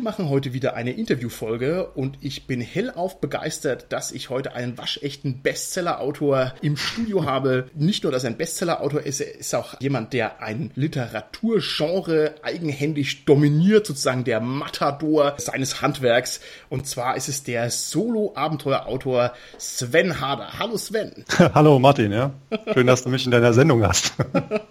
Wir machen heute wieder eine Interviewfolge und ich bin hellauf begeistert, dass ich heute einen waschechten Bestseller-Autor im Studio habe. Nicht nur, dass er ein Bestseller-Autor ist, er ist auch jemand, der ein Literaturgenre eigenhändig dominiert, sozusagen der Matador seines Handwerks. Und zwar ist es der Solo-Abenteuerautor Sven Harder. Hallo Sven. Hallo Martin, ja. Schön, dass du mich in deiner Sendung hast.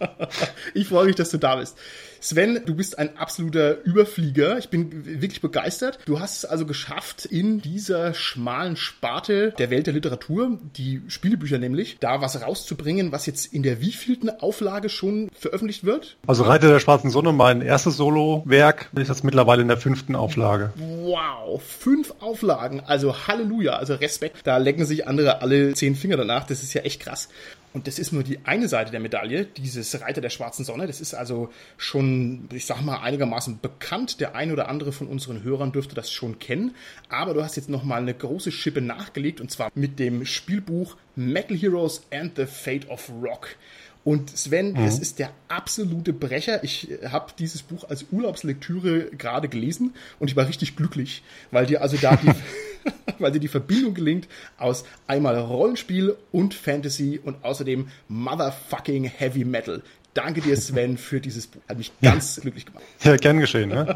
ich freue mich, dass du da bist. Sven, du bist ein absoluter Überflieger. Ich bin wirklich begeistert. Du hast es also geschafft, in dieser schmalen Sparte der Welt der Literatur, die Spielebücher nämlich, da was rauszubringen, was jetzt in der wievielten Auflage schon veröffentlicht wird? Also Reiter der schwarzen Sonne, mein erstes Solo-Werk, ist jetzt mittlerweile in der fünften Auflage. Wow, fünf Auflagen. Also Halleluja, also Respekt. Da lecken sich andere alle zehn Finger danach. Das ist ja echt krass. Und das ist nur die eine Seite der Medaille, dieses Reiter der schwarzen Sonne. Das ist also schon, ich sag mal, einigermaßen bekannt. Der ein oder andere von unseren Hörern dürfte das schon kennen. Aber du hast jetzt nochmal eine große Schippe nachgelegt und zwar mit dem Spielbuch Metal Heroes and the Fate of Rock. Und Sven, mhm. das ist der absolute Brecher. Ich habe dieses Buch als Urlaubslektüre gerade gelesen und ich war richtig glücklich, weil dir also da die weil dir die Verbindung gelingt aus einmal Rollenspiel und Fantasy und außerdem Motherfucking Heavy Metal. Danke dir, Sven, für dieses Buch. Hat mich ganz ja. glücklich gemacht. Ja, gern geschehen. Ne?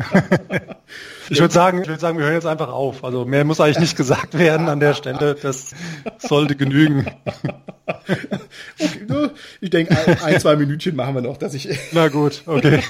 ich würde sagen, ich würde sagen, wir hören jetzt einfach auf. Also mehr muss eigentlich nicht gesagt werden an der Stelle. Das sollte genügen. ich denke, ein, ein, zwei Minütchen machen wir noch, dass ich. Na gut, okay.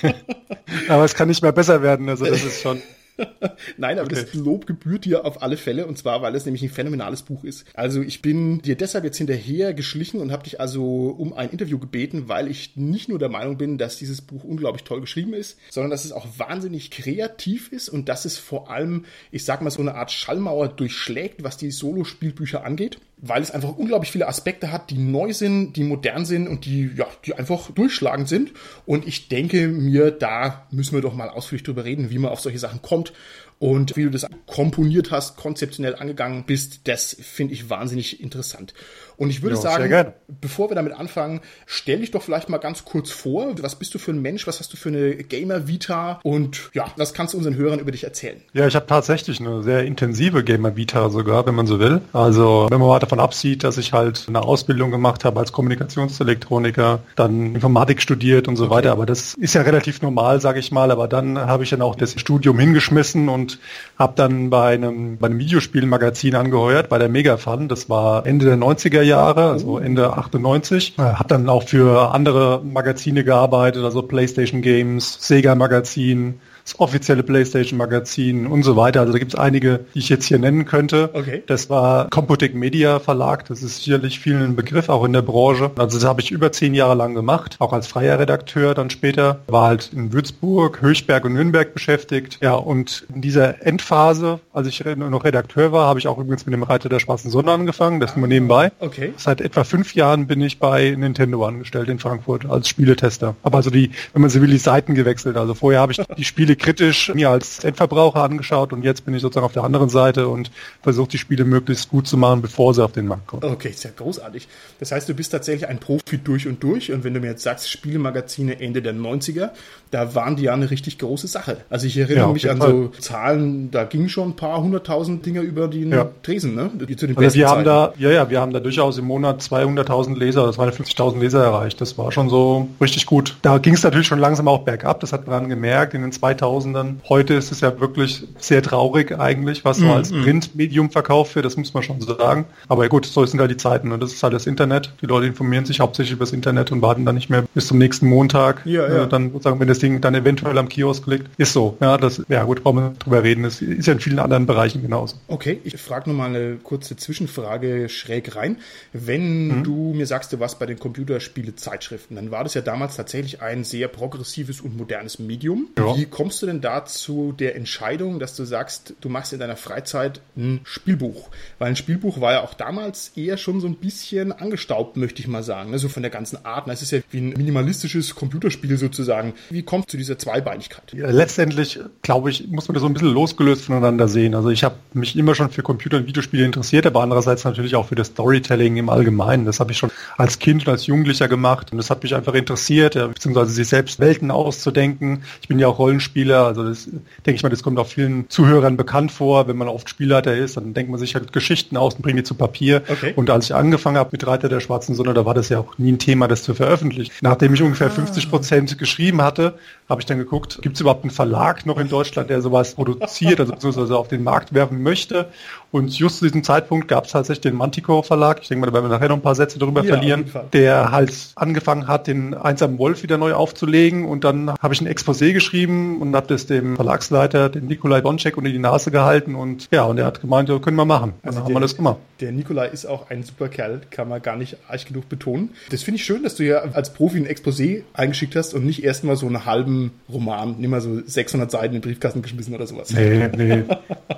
Aber es kann nicht mehr besser werden. Also das ist schon. Nein, aber okay. das Lob gebührt dir auf alle Fälle und zwar, weil es nämlich ein phänomenales Buch ist. Also ich bin dir deshalb jetzt hinterher geschlichen und habe dich also um ein Interview gebeten, weil ich nicht nur der Meinung bin, dass dieses Buch unglaublich toll geschrieben ist, sondern dass es auch wahnsinnig kreativ ist und dass es vor allem, ich sag mal, so eine Art Schallmauer durchschlägt, was die Solo-Spielbücher angeht weil es einfach unglaublich viele Aspekte hat, die neu sind, die modern sind und die, ja, die einfach durchschlagend sind. Und ich denke mir, da müssen wir doch mal ausführlich drüber reden, wie man auf solche Sachen kommt und wie du das komponiert hast, konzeptionell angegangen bist. Das finde ich wahnsinnig interessant. Und ich würde jo, sagen, bevor wir damit anfangen, stell dich doch vielleicht mal ganz kurz vor. Was bist du für ein Mensch? Was hast du für eine Gamer-Vita? Und ja, was kannst du unseren Hörern über dich erzählen? Ja, ich habe tatsächlich eine sehr intensive Gamer-Vita sogar, wenn man so will. Also wenn man mal davon absieht, dass ich halt eine Ausbildung gemacht habe als Kommunikationselektroniker, dann Informatik studiert und so okay. weiter. Aber das ist ja relativ normal, sage ich mal. Aber dann habe ich dann auch das Studium hingeschmissen und habe dann bei einem, bei einem Videospielmagazin angeheuert, bei der Megafun. Das war Ende der 90er Jahre, also Ende 98. Äh, habe dann auch für andere Magazine gearbeitet, also PlayStation Games, Sega Magazin, das offizielle PlayStation-Magazin und so weiter. Also da gibt es einige, die ich jetzt hier nennen könnte. Okay. Das war Computec Media Verlag, das ist sicherlich vielen ein Begriff, auch in der Branche. Also das habe ich über zehn Jahre lang gemacht, auch als freier Redakteur dann später. War halt in Würzburg, Höchberg und Nürnberg beschäftigt. Ja, und in dieser Endphase, als ich noch Redakteur war, habe ich auch übrigens mit dem Reiter der Schwarzen Sonne angefangen, das nur nebenbei. Okay. Seit etwa fünf Jahren bin ich bei Nintendo angestellt in Frankfurt als Spieletester. Aber also die, wenn man so will, die Seiten gewechselt. Also vorher habe ich die Spiele Spiele kritisch mir als Endverbraucher angeschaut und jetzt bin ich sozusagen auf der anderen Seite und versuche die Spiele möglichst gut zu machen, bevor sie auf den Markt kommen. Okay, ist ja großartig. Das heißt, du bist tatsächlich ein Profi durch und durch und wenn du mir jetzt sagst, Spielemagazine Ende der 90er, da waren die ja eine richtig große Sache. Also ich erinnere ja, mich an Fall. so Zahlen, da gingen schon ein paar hunderttausend Dinger über den ja. Tresen, ne? Die zu den also wir haben da, ja, ja, wir haben da durchaus im Monat 200.000 Leser, 250.000 Leser erreicht. Das war schon so richtig gut. Da ging es natürlich schon langsam auch bergab, das hat man gemerkt in den 2000ern. Heute ist es ja wirklich sehr traurig eigentlich, was so mm, als mm. Printmedium verkauft wird, das muss man schon so sagen. Aber gut, so sind halt die Zeiten und das ist halt das Internet. Die Leute informieren sich hauptsächlich über das Internet und warten dann nicht mehr bis zum nächsten Montag. Ja, ja. Äh, dann sozusagen, wenn das Ding dann eventuell am Kiosk liegt. Ist so. Ja, das, ja gut, brauchen wir drüber reden. Das ist ja in vielen anderen Bereichen genauso. Okay, ich frage nochmal eine kurze Zwischenfrage schräg rein. Wenn mhm. du mir sagst, du warst bei den Computerspiele-Zeitschriften, dann war das ja damals tatsächlich ein sehr progressives und modernes Medium. Ja. Wie kommst kommst du denn dazu der Entscheidung, dass du sagst, du machst in deiner Freizeit ein Spielbuch? Weil ein Spielbuch war ja auch damals eher schon so ein bisschen angestaubt, möchte ich mal sagen. Also von der ganzen Art. Es ist ja wie ein minimalistisches Computerspiel sozusagen. Wie kommt zu dieser Zweibeinigkeit? Ja, letztendlich, glaube ich, muss man das so ein bisschen losgelöst voneinander sehen. Also ich habe mich immer schon für Computer- und Videospiele interessiert, aber andererseits natürlich auch für das Storytelling im Allgemeinen. Das habe ich schon als Kind und als Jugendlicher gemacht und das hat mich einfach interessiert, beziehungsweise sich selbst Welten auszudenken. Ich bin ja auch Rollenspieler, also das denke ich mal, das kommt auch vielen Zuhörern bekannt vor. Wenn man oft Spielleiter ist, dann denkt man sich halt Geschichten aus und bringt die zu Papier. Okay. Und als ich angefangen habe mit Reiter der Schwarzen Sonne, da war das ja auch nie ein Thema, das zu veröffentlichen. Nachdem ich ungefähr ah. 50 Prozent geschrieben hatte, habe ich dann geguckt, gibt es überhaupt einen Verlag noch in Deutschland, der sowas produziert, also beziehungsweise auf den Markt werfen möchte. Und just zu diesem Zeitpunkt gab es tatsächlich den Manticore Verlag, ich denke mal, da werden wir nachher noch ein paar Sätze darüber ja, verlieren, der halt angefangen hat, den einsamen Wolf wieder neu aufzulegen. Und dann habe ich ein Exposé geschrieben und habe das dem Verlagsleiter, dem Nikolai Bonczek, unter die Nase gehalten. Und ja, und er hat gemeint, ja, können wir machen. Also dann haben wir das gemacht. Der Nikolai ist auch ein super Kerl, kann man gar nicht arg genug betonen. Das finde ich schön, dass du ja als Profi ein Exposé eingeschickt hast und nicht erstmal so einen halben Roman, nimm mal so 600 Seiten in den Briefkasten geschmissen oder sowas. Nee, nee.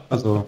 Also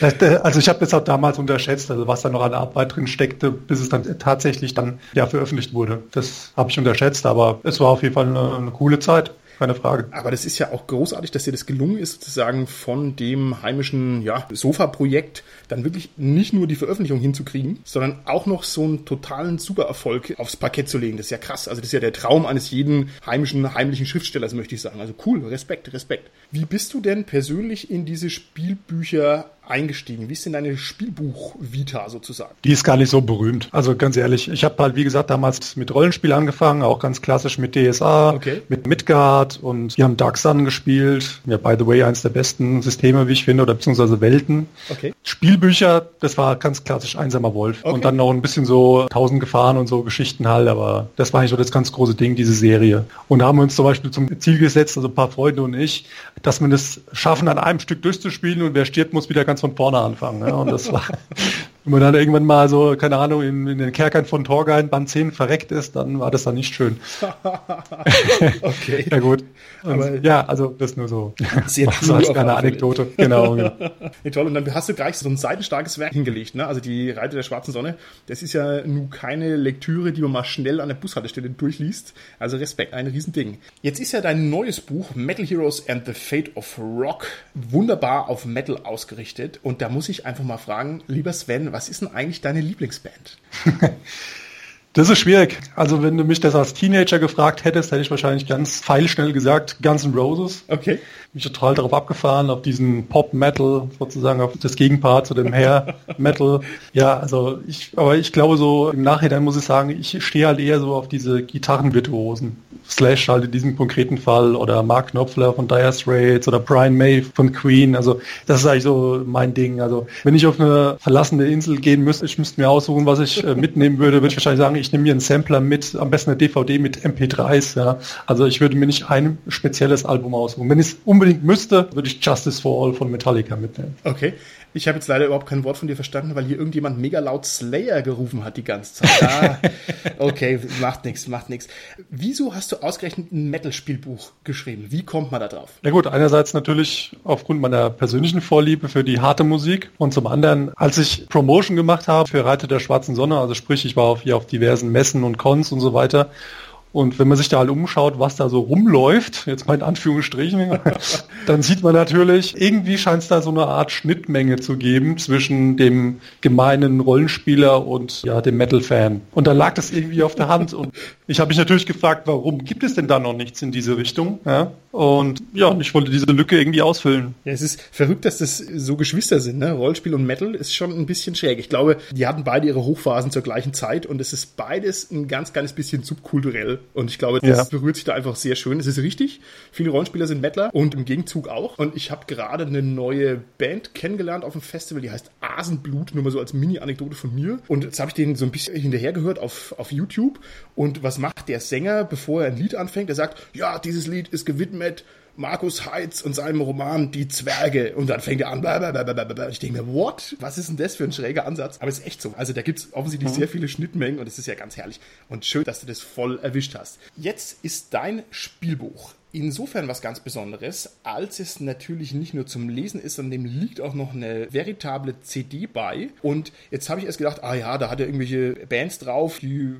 also ich habe das auch damals unterschätzt, also was da noch an Arbeit drin steckte, bis es dann tatsächlich dann ja veröffentlicht wurde. Das habe ich unterschätzt, aber es war auf jeden Fall eine, eine coole Zeit keine Frage. Aber das ist ja auch großartig, dass dir das gelungen ist, sozusagen von dem heimischen ja, Sofa-Projekt dann wirklich nicht nur die Veröffentlichung hinzukriegen, sondern auch noch so einen totalen Supererfolg aufs Parkett zu legen. Das ist ja krass. Also das ist ja der Traum eines jeden heimischen, heimlichen Schriftstellers, möchte ich sagen. Also cool, Respekt, Respekt. Wie bist du denn persönlich in diese Spielbücher eingestiegen? Wie ist denn deine Spielbuch-Vita sozusagen? Die ist gar nicht so berühmt. Also ganz ehrlich, ich habe halt, wie gesagt, damals mit Rollenspiel angefangen, auch ganz klassisch mit DSA, okay. mit Midgard und wir haben Dark Sun gespielt. Ja, by the way, eines der besten Systeme, wie ich finde, oder beziehungsweise Welten. Okay. Spielbücher, das war ganz klassisch Einsamer Wolf. Okay. Und dann noch ein bisschen so Tausend Gefahren und so Geschichten halt, aber das war eigentlich so das ganz große Ding, diese Serie. Und da haben wir uns zum Beispiel zum Ziel gesetzt, also ein paar Freunde und ich, dass wir das schaffen, an einem Stück durchzuspielen und wer stirbt, muss wieder ganz ganz von vorne anfangen. Ja? Und das war, wenn man dann irgendwann mal so, keine Ahnung, in, in den Kerkern von Torgein Band 10 verreckt ist, dann war das dann nicht schön. okay. ja gut. Und, Aber ja, also das nur so. Sehr so als kleine Anekdote. Genau. ja, toll. Und dann hast du gleich so ein seitenstarkes Werk hingelegt. Ne? Also die Reite der schwarzen Sonne, das ist ja nun keine Lektüre, die man mal schnell an der Bushaltestelle durchliest. Also Respekt, ein Riesending. Jetzt ist ja dein neues Buch Metal Heroes and the Fate of Rock wunderbar auf Metal ausgerichtet. Und da muss ich einfach mal fragen, lieber Sven, was ist denn eigentlich deine Lieblingsband? Das ist schwierig. Also wenn du mich das als Teenager gefragt hättest, hätte ich wahrscheinlich ganz feilschnell gesagt Guns N' Roses. Okay. Mich total darauf abgefahren, auf diesen Pop-Metal, sozusagen auf das Gegenpart zu dem Hair-Metal. Ja, also ich, aber ich glaube so im Nachhinein muss ich sagen, ich stehe halt eher so auf diese Gitarrenvirtuosen. Slash halt in diesem konkreten Fall oder Mark Knopfler von Dire Straits oder Brian May von Queen. Also das ist eigentlich so mein Ding. Also wenn ich auf eine verlassene Insel gehen müsste, ich müsste mir aussuchen, was ich äh, mitnehmen würde, würde ich wahrscheinlich sagen, ich nehme mir einen Sampler mit, am besten eine DVD mit MP3s. Ja. Also ich würde mir nicht ein spezielles Album aussuchen. Wenn ich es unbedingt müsste, würde ich Justice for All von Metallica mitnehmen. Okay. Ich habe jetzt leider überhaupt kein Wort von dir verstanden, weil hier irgendjemand mega laut Slayer gerufen hat die ganze Zeit. Ah, okay, macht nichts, macht nichts. Wieso hast du ausgerechnet ein Metal-Spielbuch geschrieben? Wie kommt man da drauf? Na gut, einerseits natürlich aufgrund meiner persönlichen Vorliebe für die harte Musik und zum anderen, als ich Promotion gemacht habe für Reiter der Schwarzen Sonne, also sprich, ich war auf, hier auf diversen Messen und Cons und so weiter, und wenn man sich da halt umschaut, was da so rumläuft, jetzt mal in Anführungsstrichen, dann sieht man natürlich, irgendwie scheint es da so eine Art Schnittmenge zu geben zwischen dem gemeinen Rollenspieler und ja, dem Metal-Fan. Und da lag das irgendwie auf der Hand. Und ich habe mich natürlich gefragt, warum gibt es denn da noch nichts in diese Richtung? Ja? Und ja, ich wollte diese Lücke irgendwie ausfüllen. Ja, es ist verrückt, dass das so Geschwister sind. Ne? Rollenspiel und Metal ist schon ein bisschen schräg. Ich glaube, die hatten beide ihre Hochphasen zur gleichen Zeit und es ist beides ein ganz kleines bisschen subkulturell. Und ich glaube, das ja. berührt sich da einfach sehr schön. Es ist richtig. Viele Rollenspieler sind Metaler und im Gegenzug auch. Und ich habe gerade eine neue Band kennengelernt auf dem Festival, die heißt Asenblut, nur mal so als Mini-Anekdote von mir. Und jetzt habe ich den so ein bisschen hinterher gehört auf, auf YouTube. Und was macht der Sänger, bevor er ein Lied anfängt? Er sagt, ja, dieses Lied ist gewidmet Markus Heitz und seinem Roman Die Zwerge. Und dann fängt er an, blablabla. ich denke mir, what? Was ist denn das für ein schräger Ansatz? Aber es ist echt so. Also da gibt es offensichtlich mhm. sehr viele Schnittmengen und es ist ja ganz herrlich. Und schön, dass du das voll erwischt hast. Jetzt ist dein Spielbuch insofern was ganz Besonderes, als es natürlich nicht nur zum Lesen ist, sondern dem liegt auch noch eine veritable CD bei. Und jetzt habe ich erst gedacht, ah ja, da hat er irgendwelche Bands drauf, die,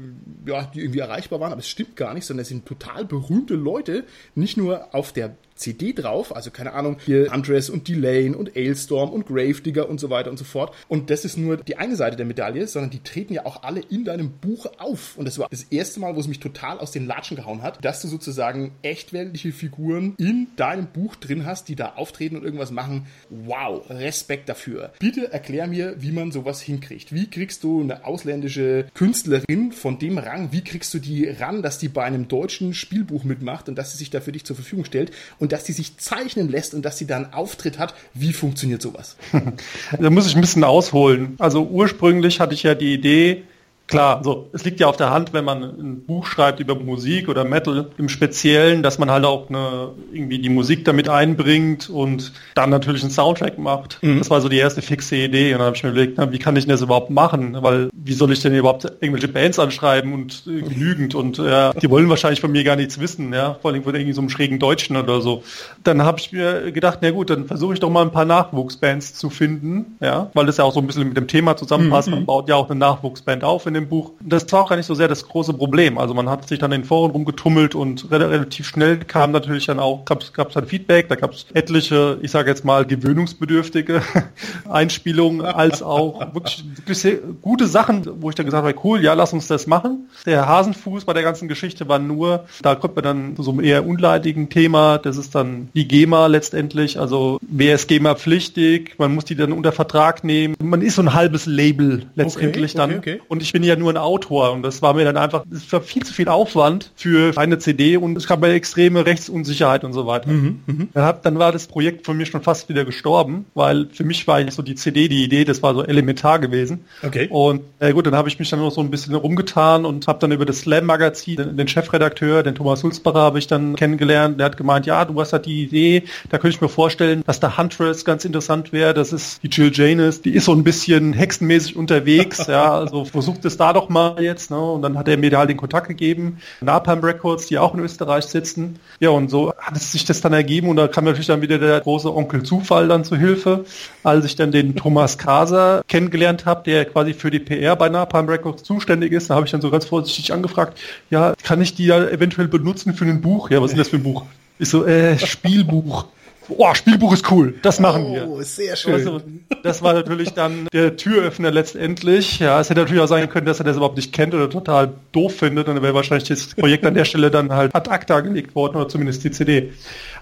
ja, die irgendwie erreichbar waren, aber es stimmt gar nicht, sondern es sind total berühmte Leute, nicht nur auf der CD drauf, also keine Ahnung, hier Andres und Delane und Ailstorm und Gravedigger und so weiter und so fort. Und das ist nur die eine Seite der Medaille, sondern die treten ja auch alle in deinem Buch auf. Und das war das erste Mal, wo es mich total aus den Latschen gehauen hat, dass du sozusagen echtweltliche Figuren in deinem Buch drin hast, die da auftreten und irgendwas machen. Wow, Respekt dafür. Bitte erklär mir, wie man sowas hinkriegt. Wie kriegst du eine ausländische Künstlerin von dem Rang, wie kriegst du die ran, dass die bei einem deutschen Spielbuch mitmacht und dass sie sich da für dich zur Verfügung stellt? Und und dass sie sich zeichnen lässt und dass sie dann Auftritt hat. Wie funktioniert sowas? da muss ich ein bisschen ausholen. Also ursprünglich hatte ich ja die Idee, Klar, so es liegt ja auf der Hand, wenn man ein Buch schreibt über Musik oder Metal im Speziellen, dass man halt auch eine, irgendwie die Musik damit einbringt und dann natürlich einen Soundtrack macht. Mhm. Das war so die erste fixe Idee und dann habe ich mir überlegt, na, wie kann ich denn das überhaupt machen? Weil wie soll ich denn überhaupt irgendwelche Bands anschreiben und äh, genügend und ja, die wollen wahrscheinlich von mir gar nichts wissen, ja, vor allem von irgendwie so einem schrägen Deutschen oder so. Dann habe ich mir gedacht, na gut, dann versuche ich doch mal ein paar Nachwuchsbands zu finden, ja, weil das ja auch so ein bisschen mit dem Thema zusammenpasst. Mhm. Man baut ja auch eine Nachwuchsband auf in dem Buch. Das war auch gar nicht so sehr das große Problem. Also man hat sich dann in den Foren rumgetummelt und relativ schnell kam natürlich dann auch, gab es dann Feedback, da gab es etliche, ich sage jetzt mal, gewöhnungsbedürftige Einspielungen, als auch wirklich, wirklich sehr gute Sachen, wo ich dann gesagt habe, cool, ja, lass uns das machen. Der Hasenfuß bei der ganzen Geschichte war nur, da kommt man dann zu so einem eher unleidigen Thema, das ist dann die GEMA letztendlich, also wer ist GEMA pflichtig, man muss die dann unter Vertrag nehmen, man ist so ein halbes Label letztendlich okay, okay, dann okay. und ich bin ja nur ein Autor und das war mir dann einfach, es war viel zu viel Aufwand für eine CD und es gab mir extreme Rechtsunsicherheit und so weiter. Mhm, mhm. Dann, war das Projekt von mir schon fast wieder gestorben, weil für mich war so die CD, die Idee, das war so elementar gewesen. Okay. Und äh, gut, dann habe ich mich dann noch so ein bisschen rumgetan und habe dann über das Slam-Magazin den, den, Chefredakteur, den Thomas Sulzbacher, habe ich dann kennengelernt. Der hat gemeint, ja, du hast halt die Idee, da könnte ich mir vorstellen, dass der Huntress ganz interessant wäre. Das ist die Jill Janus, die ist so ein bisschen hexenmäßig unterwegs, ja, also versucht es da doch mal jetzt. Ne? Und dann hat er mir halt den Kontakt gegeben. Napalm Records, die auch in Österreich sitzen. Ja, und so hat es sich das dann ergeben und da kam natürlich dann wieder der große Onkel Zufall dann zu Hilfe, als ich dann den Thomas Kaser kennengelernt habe, der quasi für die PR bei Napalm Records zuständig ist. Da habe ich dann so ganz vorsichtig angefragt, ja, kann ich die ja eventuell benutzen für ein Buch? Ja, was ist das für ein Buch? Ich so, äh, Spielbuch oh, Spielbuch ist cool, das machen oh, wir. Oh, sehr schön. Also, das war natürlich dann der Türöffner letztendlich. Ja, es hätte natürlich auch sein können, dass er das überhaupt nicht kennt oder total doof findet und dann wäre wahrscheinlich das Projekt an der Stelle dann halt ad acta gelegt worden oder zumindest die CD.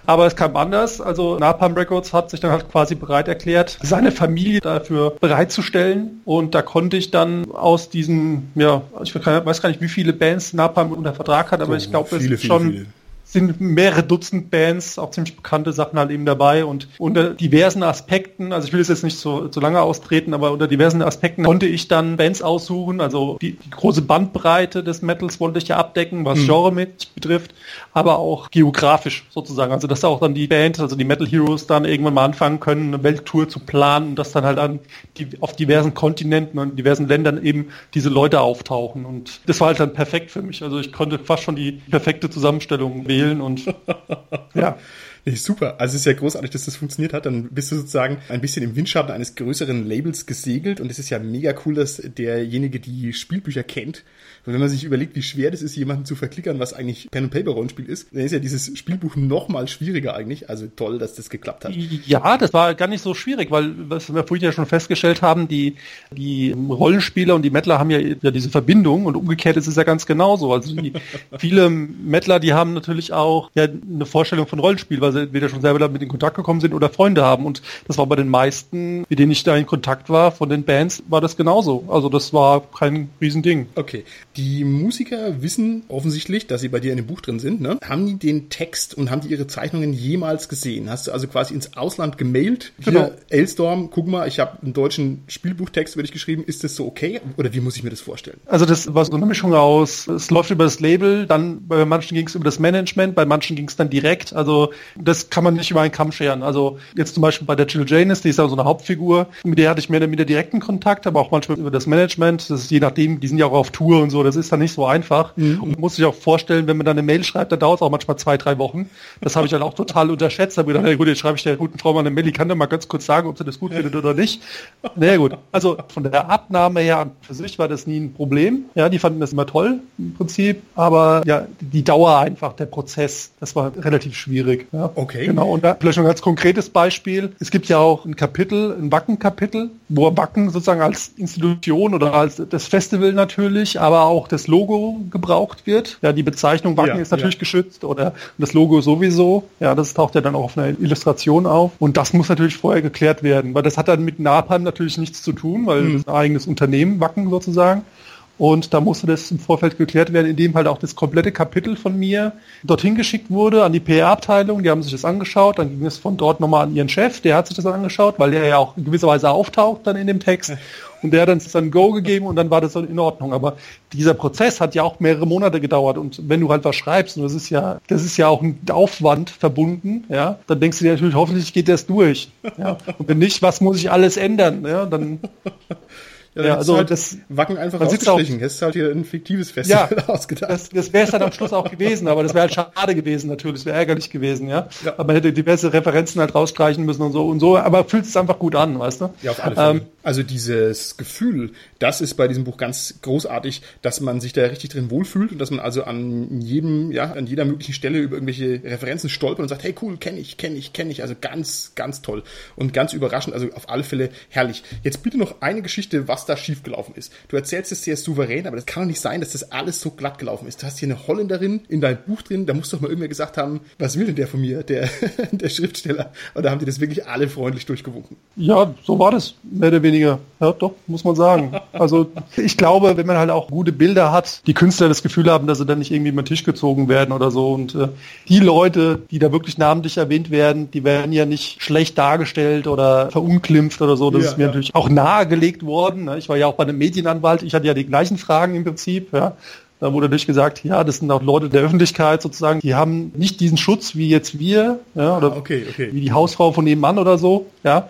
Aber es kam anders. Also Napalm Records hat sich dann halt quasi bereit erklärt, seine Familie dafür bereitzustellen. Und da konnte ich dann aus diesen, ja, ich weiß gar nicht, wie viele Bands Napalm unter Vertrag hat, aber so, ich glaube, es ist schon viele sind mehrere Dutzend Bands, auch ziemlich bekannte Sachen halt eben dabei. Und unter diversen Aspekten, also ich will es jetzt nicht so, so lange austreten, aber unter diversen Aspekten konnte ich dann Bands aussuchen, also die, die große Bandbreite des Metals wollte ich ja abdecken, was mhm. Genre mit betrifft, aber auch geografisch sozusagen, also dass auch dann die Band, also die Metal Heroes dann irgendwann mal anfangen können, eine Welttour zu planen und dass dann halt an die, auf diversen Kontinenten und diversen Ländern eben diese Leute auftauchen. Und das war halt dann perfekt für mich, also ich konnte fast schon die perfekte Zusammenstellung wählen wählen und ja. Nee, super. Also es ist ja großartig, dass das funktioniert hat. Dann bist du sozusagen ein bisschen im Windschatten eines größeren Labels gesegelt und es ist ja mega cool, dass derjenige die Spielbücher kennt und wenn man sich überlegt, wie schwer das ist, jemanden zu verklickern, was eigentlich Pen and Paper Rollenspiel ist, dann ist ja dieses Spielbuch noch mal schwieriger eigentlich. Also toll, dass das geklappt hat. Ja, das war gar nicht so schwierig, weil was wir vorhin ja schon festgestellt haben, die die Rollenspieler und die Mettler haben ja, ja diese Verbindung und umgekehrt ist es ja ganz genauso. Also die, viele Mettler, die haben natürlich auch ja eine Vorstellung von Rollenspiel, weil sie entweder schon selber damit in Kontakt gekommen sind oder Freunde haben. Und das war bei den meisten, mit denen ich da in Kontakt war, von den Bands, war das genauso. Also das war kein Riesending. Okay. Die Musiker wissen offensichtlich, dass sie bei dir in dem Buch drin sind. Ne? Haben die den Text und haben die ihre Zeichnungen jemals gesehen? Hast du also quasi ins Ausland gemailt? Genau. Elstorm, guck mal, ich habe einen deutschen Spielbuchtext über dich geschrieben. Ist das so okay? Oder wie muss ich mir das vorstellen? Also das war so eine Mischung aus, es läuft über das Label, dann bei manchen ging es über das Management, bei manchen ging es dann direkt. Also das kann man nicht über einen Kamm scheren. Also jetzt zum Beispiel bei der Jill Janis, die ist ja so eine Hauptfigur, mit der hatte ich mehr oder weniger direkten Kontakt, aber auch manchmal über das Management. Das ist je nachdem, die sind ja auch auf Tour und so, das ist dann nicht so einfach. Mhm. Und man muss sich auch vorstellen, wenn man dann eine Mail schreibt, dann dauert es auch manchmal zwei, drei Wochen. Das habe ich dann auch total unterschätzt. Da habe ich gedacht, gut, jetzt schreibe ich der guten Frau mal eine Mail, die kann dann mal ganz kurz sagen, ob sie das gut findet oder nicht. Na naja, gut, also von der Abnahme her für sich war das nie ein Problem. Ja, die fanden das immer toll im Prinzip, aber ja, die Dauer einfach, der Prozess, das war relativ schwierig. Ja. Okay. Genau, und da vielleicht noch ein ganz konkretes Beispiel. Es gibt ja auch ein Kapitel, ein Wacken-Kapitel, wo Wacken sozusagen als Institution oder als das Festival natürlich, aber auch das Logo gebraucht wird. Ja, die Bezeichnung Wacken ja, ist natürlich ja. geschützt oder das Logo sowieso. Ja, das taucht ja dann auch auf einer Illustration auf. Und das muss natürlich vorher geklärt werden, weil das hat dann mit Napalm natürlich nichts zu tun, weil mhm. das ist ein eigenes Unternehmen, Wacken sozusagen. Und da musste das im Vorfeld geklärt werden, indem halt auch das komplette Kapitel von mir dorthin geschickt wurde an die PR-Abteilung. Die haben sich das angeschaut. Dann ging es von dort nochmal an ihren Chef. Der hat sich das angeschaut, weil der ja auch in gewisser Weise auftaucht dann in dem Text. Und der hat dann ein Go gegeben und dann war das in Ordnung. Aber dieser Prozess hat ja auch mehrere Monate gedauert. Und wenn du halt was schreibst, und das ist ja, das ist ja auch ein Aufwand verbunden, ja, dann denkst du dir natürlich, hoffentlich geht das durch. Ja. Und wenn nicht, was muss ich alles ändern? Ja, dann ja, ja also halt das Wacken einfach ausgestrichen. Hättest halt hier ein fiktives Festival ja, ausgedacht. Das, das wäre es dann am Schluss auch gewesen, aber das wäre halt schade gewesen natürlich, das wäre ärgerlich gewesen, ja? ja. Aber man hätte diverse Referenzen halt rausstreichen müssen und so und so, aber fühlt es einfach gut an, weißt du? Ja, auf alle Fälle. Ähm, also dieses Gefühl, das ist bei diesem Buch ganz großartig, dass man sich da richtig drin wohlfühlt und dass man also an jedem, ja, an jeder möglichen Stelle über irgendwelche Referenzen stolpert und sagt, hey cool, kenne ich, kenne ich, kenne ich. Also ganz, ganz toll und ganz überraschend. Also auf alle Fälle herrlich. Jetzt bitte noch eine Geschichte, was da schiefgelaufen ist. Du erzählst es sehr souverän, aber das kann doch nicht sein, dass das alles so glatt gelaufen ist. Du hast hier eine Holländerin in deinem Buch drin, da muss doch mal irgendwer gesagt haben, was will denn der von mir, der, der Schriftsteller? Oder haben die das wirklich alle freundlich durchgewunken? Ja, so war das, mehr oder weniger. Ja, doch, muss man sagen. Also ich glaube, wenn man halt auch gute Bilder hat, die Künstler das Gefühl haben, dass sie dann nicht irgendwie über den Tisch gezogen werden oder so. Und äh, die Leute, die da wirklich namentlich erwähnt werden, die werden ja nicht schlecht dargestellt oder verunglimpft oder so. Das ja, ist mir ja. natürlich auch nahegelegt worden. Ne? Ich war ja auch bei einem Medienanwalt, ich hatte ja die gleichen Fragen im Prinzip. Ja. Da wurde natürlich gesagt, ja, das sind auch Leute der Öffentlichkeit sozusagen, die haben nicht diesen Schutz wie jetzt wir, ja, oder ah, okay, okay. wie die Hausfrau von nebenan oder so, ja.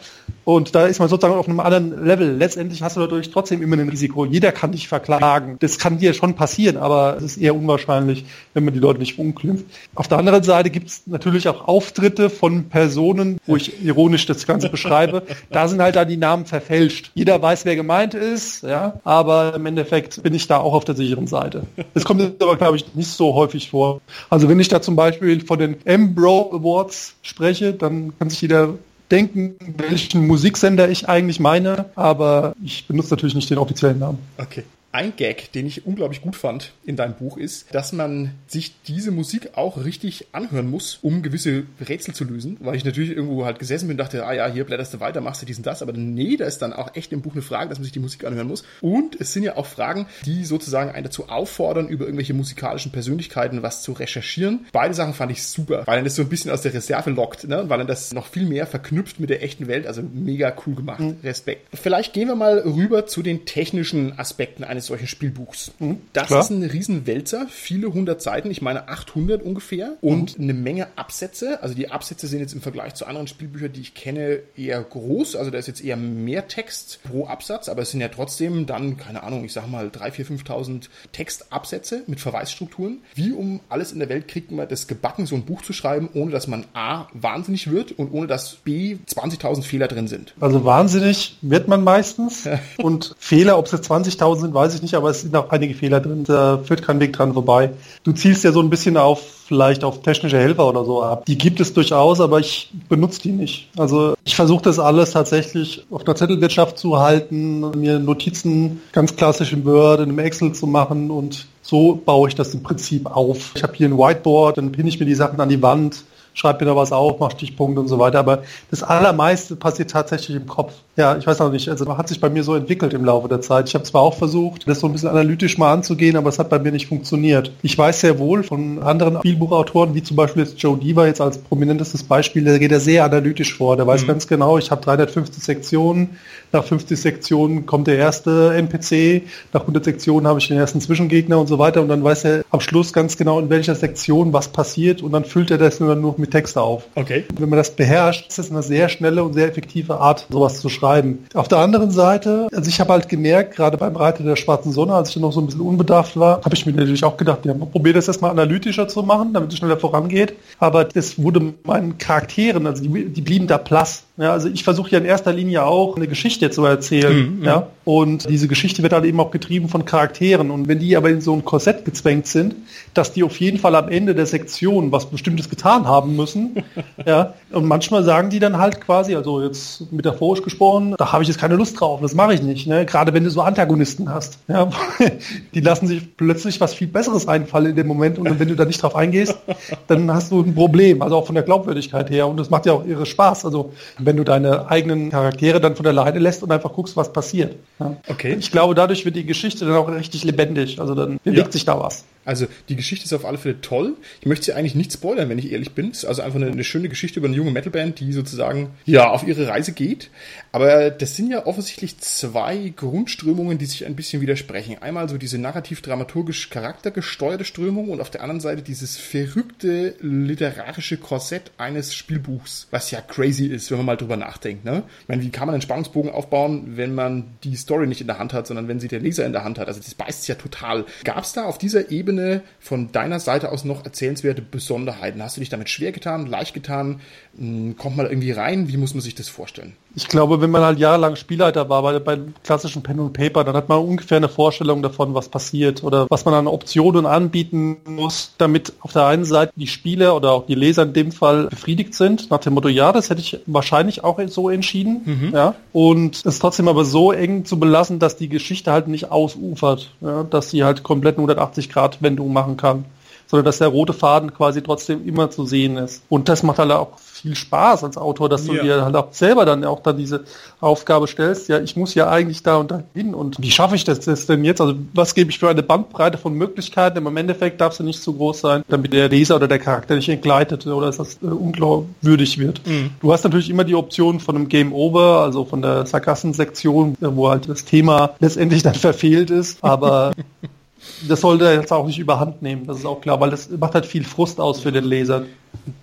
Und da ist man sozusagen auf einem anderen Level. Letztendlich hast du dadurch trotzdem immer ein Risiko. Jeder kann dich verklagen. Das kann dir schon passieren, aber es ist eher unwahrscheinlich, wenn man die Leute nicht verunglimpft. Auf der anderen Seite gibt es natürlich auch Auftritte von Personen, wo ich ironisch das Ganze beschreibe. Da sind halt da die Namen verfälscht. Jeder weiß, wer gemeint ist, ja, aber im Endeffekt bin ich da auch auf der sicheren Seite. Das kommt aber, glaube ich, nicht so häufig vor. Also wenn ich da zum Beispiel von den M-Bro Awards spreche, dann kann sich jeder denken, welchen Musiksender ich eigentlich meine, aber ich benutze natürlich nicht den offiziellen Namen. Okay ein Gag, den ich unglaublich gut fand in deinem Buch, ist, dass man sich diese Musik auch richtig anhören muss, um gewisse Rätsel zu lösen. Weil ich natürlich irgendwo halt gesessen bin und dachte, ah ja, hier blätterst du weiter, machst du diesen das. Aber nee, da ist dann auch echt im Buch eine Frage, dass man sich die Musik anhören muss. Und es sind ja auch Fragen, die sozusagen einen dazu auffordern, über irgendwelche musikalischen Persönlichkeiten was zu recherchieren. Beide Sachen fand ich super, weil er das so ein bisschen aus der Reserve lockt, ne? weil er das noch viel mehr verknüpft mit der echten Welt. Also mega cool gemacht. Mhm. Respekt. Vielleicht gehen wir mal rüber zu den technischen Aspekten eines solchen Spielbuchs. Mhm, das klar. ist ein Riesenwälzer, viele hundert Seiten, ich meine 800 ungefähr und mhm. eine Menge Absätze. Also die Absätze sind jetzt im Vergleich zu anderen Spielbüchern, die ich kenne, eher groß. Also da ist jetzt eher mehr Text pro Absatz, aber es sind ja trotzdem dann, keine Ahnung, ich sag mal 3.000, 4.000, 5.000 Textabsätze mit Verweisstrukturen. Wie um alles in der Welt kriegt man das gebacken, so ein Buch zu schreiben, ohne dass man A, wahnsinnig wird und ohne dass B, 20.000 Fehler drin sind? Also wahnsinnig wird man meistens und Fehler, ob es jetzt 20.000 sind, weiß ich nicht, aber es sind auch einige Fehler drin. Da führt kein Weg dran vorbei. Du zielst ja so ein bisschen auf vielleicht auf technische Helfer oder so ab. Die gibt es durchaus, aber ich benutze die nicht. Also ich versuche das alles tatsächlich auf der Zettelwirtschaft zu halten, mir Notizen ganz klassisch im Word, in einem Excel zu machen und so baue ich das im Prinzip auf. Ich habe hier ein Whiteboard, dann pinne ich mir die Sachen an die Wand schreib mir da was auf, mach Stichpunkte und so weiter. Aber das Allermeiste passiert tatsächlich im Kopf. Ja, ich weiß noch nicht. Also hat sich bei mir so entwickelt im Laufe der Zeit. Ich habe zwar auch versucht, das so ein bisschen analytisch mal anzugehen, aber es hat bei mir nicht funktioniert. Ich weiß sehr wohl von anderen Spielbuchautoren, wie zum Beispiel jetzt Joe Diva jetzt als prominentestes Beispiel, da geht er sehr analytisch vor. Der weiß mhm. ganz genau, ich habe 350 Sektionen. Nach 50 Sektionen kommt der erste NPC. Nach 100 Sektionen habe ich den ersten Zwischengegner und so weiter. Und dann weiß er am Schluss ganz genau, in welcher Sektion was passiert. Und dann füllt er das nur noch mit Texte auf. Okay. Wenn man das beherrscht, ist das eine sehr schnelle und sehr effektive Art, sowas zu schreiben. Auf der anderen Seite, also ich habe halt gemerkt, gerade beim Reiter der schwarzen Sonne, als ich noch so ein bisschen unbedarft war, habe ich mir natürlich auch gedacht, ja, probier das erstmal analytischer zu machen, damit es schneller vorangeht. Aber das wurde meinen Charakteren, also die, die blieben da blass. Ja, also ich versuche ja in erster Linie auch eine Geschichte zu erzählen. Mhm, ja. Und diese Geschichte wird halt eben auch getrieben von Charakteren. Und wenn die aber in so ein Korsett gezwängt sind, dass die auf jeden Fall am Ende der Sektion was Bestimmtes getan haben müssen. ja. Und manchmal sagen die dann halt quasi, also jetzt metaphorisch gesprochen, da habe ich jetzt keine Lust drauf, das mache ich nicht. Ne? Gerade wenn du so Antagonisten hast. Ja. Die lassen sich plötzlich was viel Besseres einfallen in dem Moment. Und wenn du da nicht drauf eingehst, dann hast du ein Problem. Also auch von der Glaubwürdigkeit her. Und das macht ja auch ihre Spaß. Also wenn du deine eigenen Charaktere dann von der Leine lässt und einfach guckst, was passiert. Ja. Okay. Ich glaube, dadurch wird die Geschichte dann auch richtig lebendig. Also dann bewegt ja. sich da was. Also die Geschichte ist auf alle Fälle toll. Ich möchte sie eigentlich nicht spoilern, wenn ich ehrlich bin. Es ist also einfach eine, eine, schöne Geschichte über eine junge Metalband, die sozusagen ja auf ihre Reise geht. Aber das sind ja offensichtlich zwei Grundströmungen, die sich ein bisschen widersprechen. Einmal so diese narrativ-dramaturgisch charaktergesteuerte Strömung und auf der anderen Seite dieses verrückte literarische Korsett eines Spielbuchs, was ja crazy ist, wenn man mal drüber nachdenkt. Ne? Ich meine, wie kann man einen Spannungsbogen aufbauen, wenn man die Story nicht in der Hand hat, sondern wenn sie der Leser in der Hand hat? Also das beißt ja total. Gab es da auf dieser Ebene Ebene von deiner Seite aus noch erzählenswerte Besonderheiten? Hast du dich damit schwer getan, leicht getan? Hm, kommt man irgendwie rein? Wie muss man sich das vorstellen? Ich glaube, wenn man halt jahrelang Spielleiter war bei, bei klassischen Pen und Paper, dann hat man ungefähr eine Vorstellung davon, was passiert oder was man an Optionen anbieten muss, damit auf der einen Seite die Spieler oder auch die Leser in dem Fall befriedigt sind, nach dem Motto, ja, das hätte ich wahrscheinlich auch so entschieden, mhm. ja, und es trotzdem aber so eng zu belassen, dass die Geschichte halt nicht ausufert, ja, dass sie halt komplett 180 Grad Wendung machen kann sondern dass der rote Faden quasi trotzdem immer zu sehen ist. Und das macht halt auch viel Spaß als Autor, dass du ja. dir halt auch selber dann auch dann diese Aufgabe stellst, ja, ich muss ja eigentlich da und da hin und wie schaffe ich das, das denn jetzt? Also was gebe ich für eine Bandbreite von Möglichkeiten? Im Endeffekt darf sie nicht zu groß sein, damit der Leser oder der Charakter nicht entgleitet oder dass das äh, unglaubwürdig wird. Mhm. Du hast natürlich immer die Option von einem Game Over, also von der Sarkassensektion, wo halt das Thema letztendlich dann verfehlt ist, aber das sollte er jetzt auch nicht überhand nehmen, das ist auch klar, weil das macht halt viel Frust aus für den Leser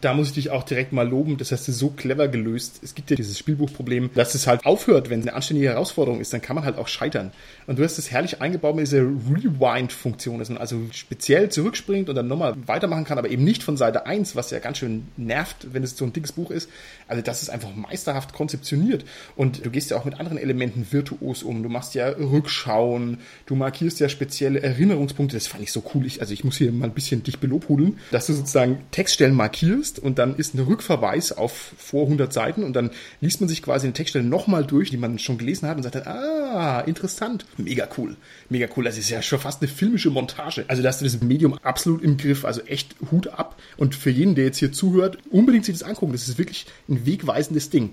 da muss ich dich auch direkt mal loben. Das hast du so clever gelöst. Es gibt ja dieses Spielbuchproblem, dass es halt aufhört, wenn es eine anständige Herausforderung ist, dann kann man halt auch scheitern. Und du hast es herrlich eingebaut mit dieser Rewind-Funktion, dass man also speziell zurückspringt und dann nochmal weitermachen kann, aber eben nicht von Seite 1, was ja ganz schön nervt, wenn es so ein dickes Buch ist. Also das ist einfach meisterhaft konzeptioniert. Und du gehst ja auch mit anderen Elementen virtuos um. Du machst ja Rückschauen, du markierst ja spezielle Erinnerungspunkte. Das fand ich so cool. Ich, also ich muss hier mal ein bisschen dich belobhudeln, dass du sozusagen Textstellen markierst markierst und dann ist ein Rückverweis auf vor 100 Seiten und dann liest man sich quasi eine Textstelle nochmal durch, die man schon gelesen hat und sagt dann, ah, interessant. Mega cool. Mega cool. Das ist ja schon fast eine filmische Montage. Also da hast du das Medium absolut im Griff. Also echt Hut ab. Und für jeden, der jetzt hier zuhört, unbedingt sich das angucken. Das ist wirklich ein wegweisendes Ding.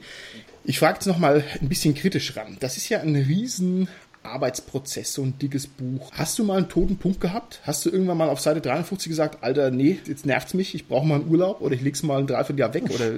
Ich frage jetzt nochmal ein bisschen kritisch ran. Das ist ja ein riesen Arbeitsprozess, so ein dickes Buch. Hast du mal einen toten Punkt gehabt? Hast du irgendwann mal auf Seite 53 gesagt, Alter, nee, jetzt nervt's mich, ich brauche mal einen Urlaub oder ich leg's mal ein Dreivierteljahr weg oder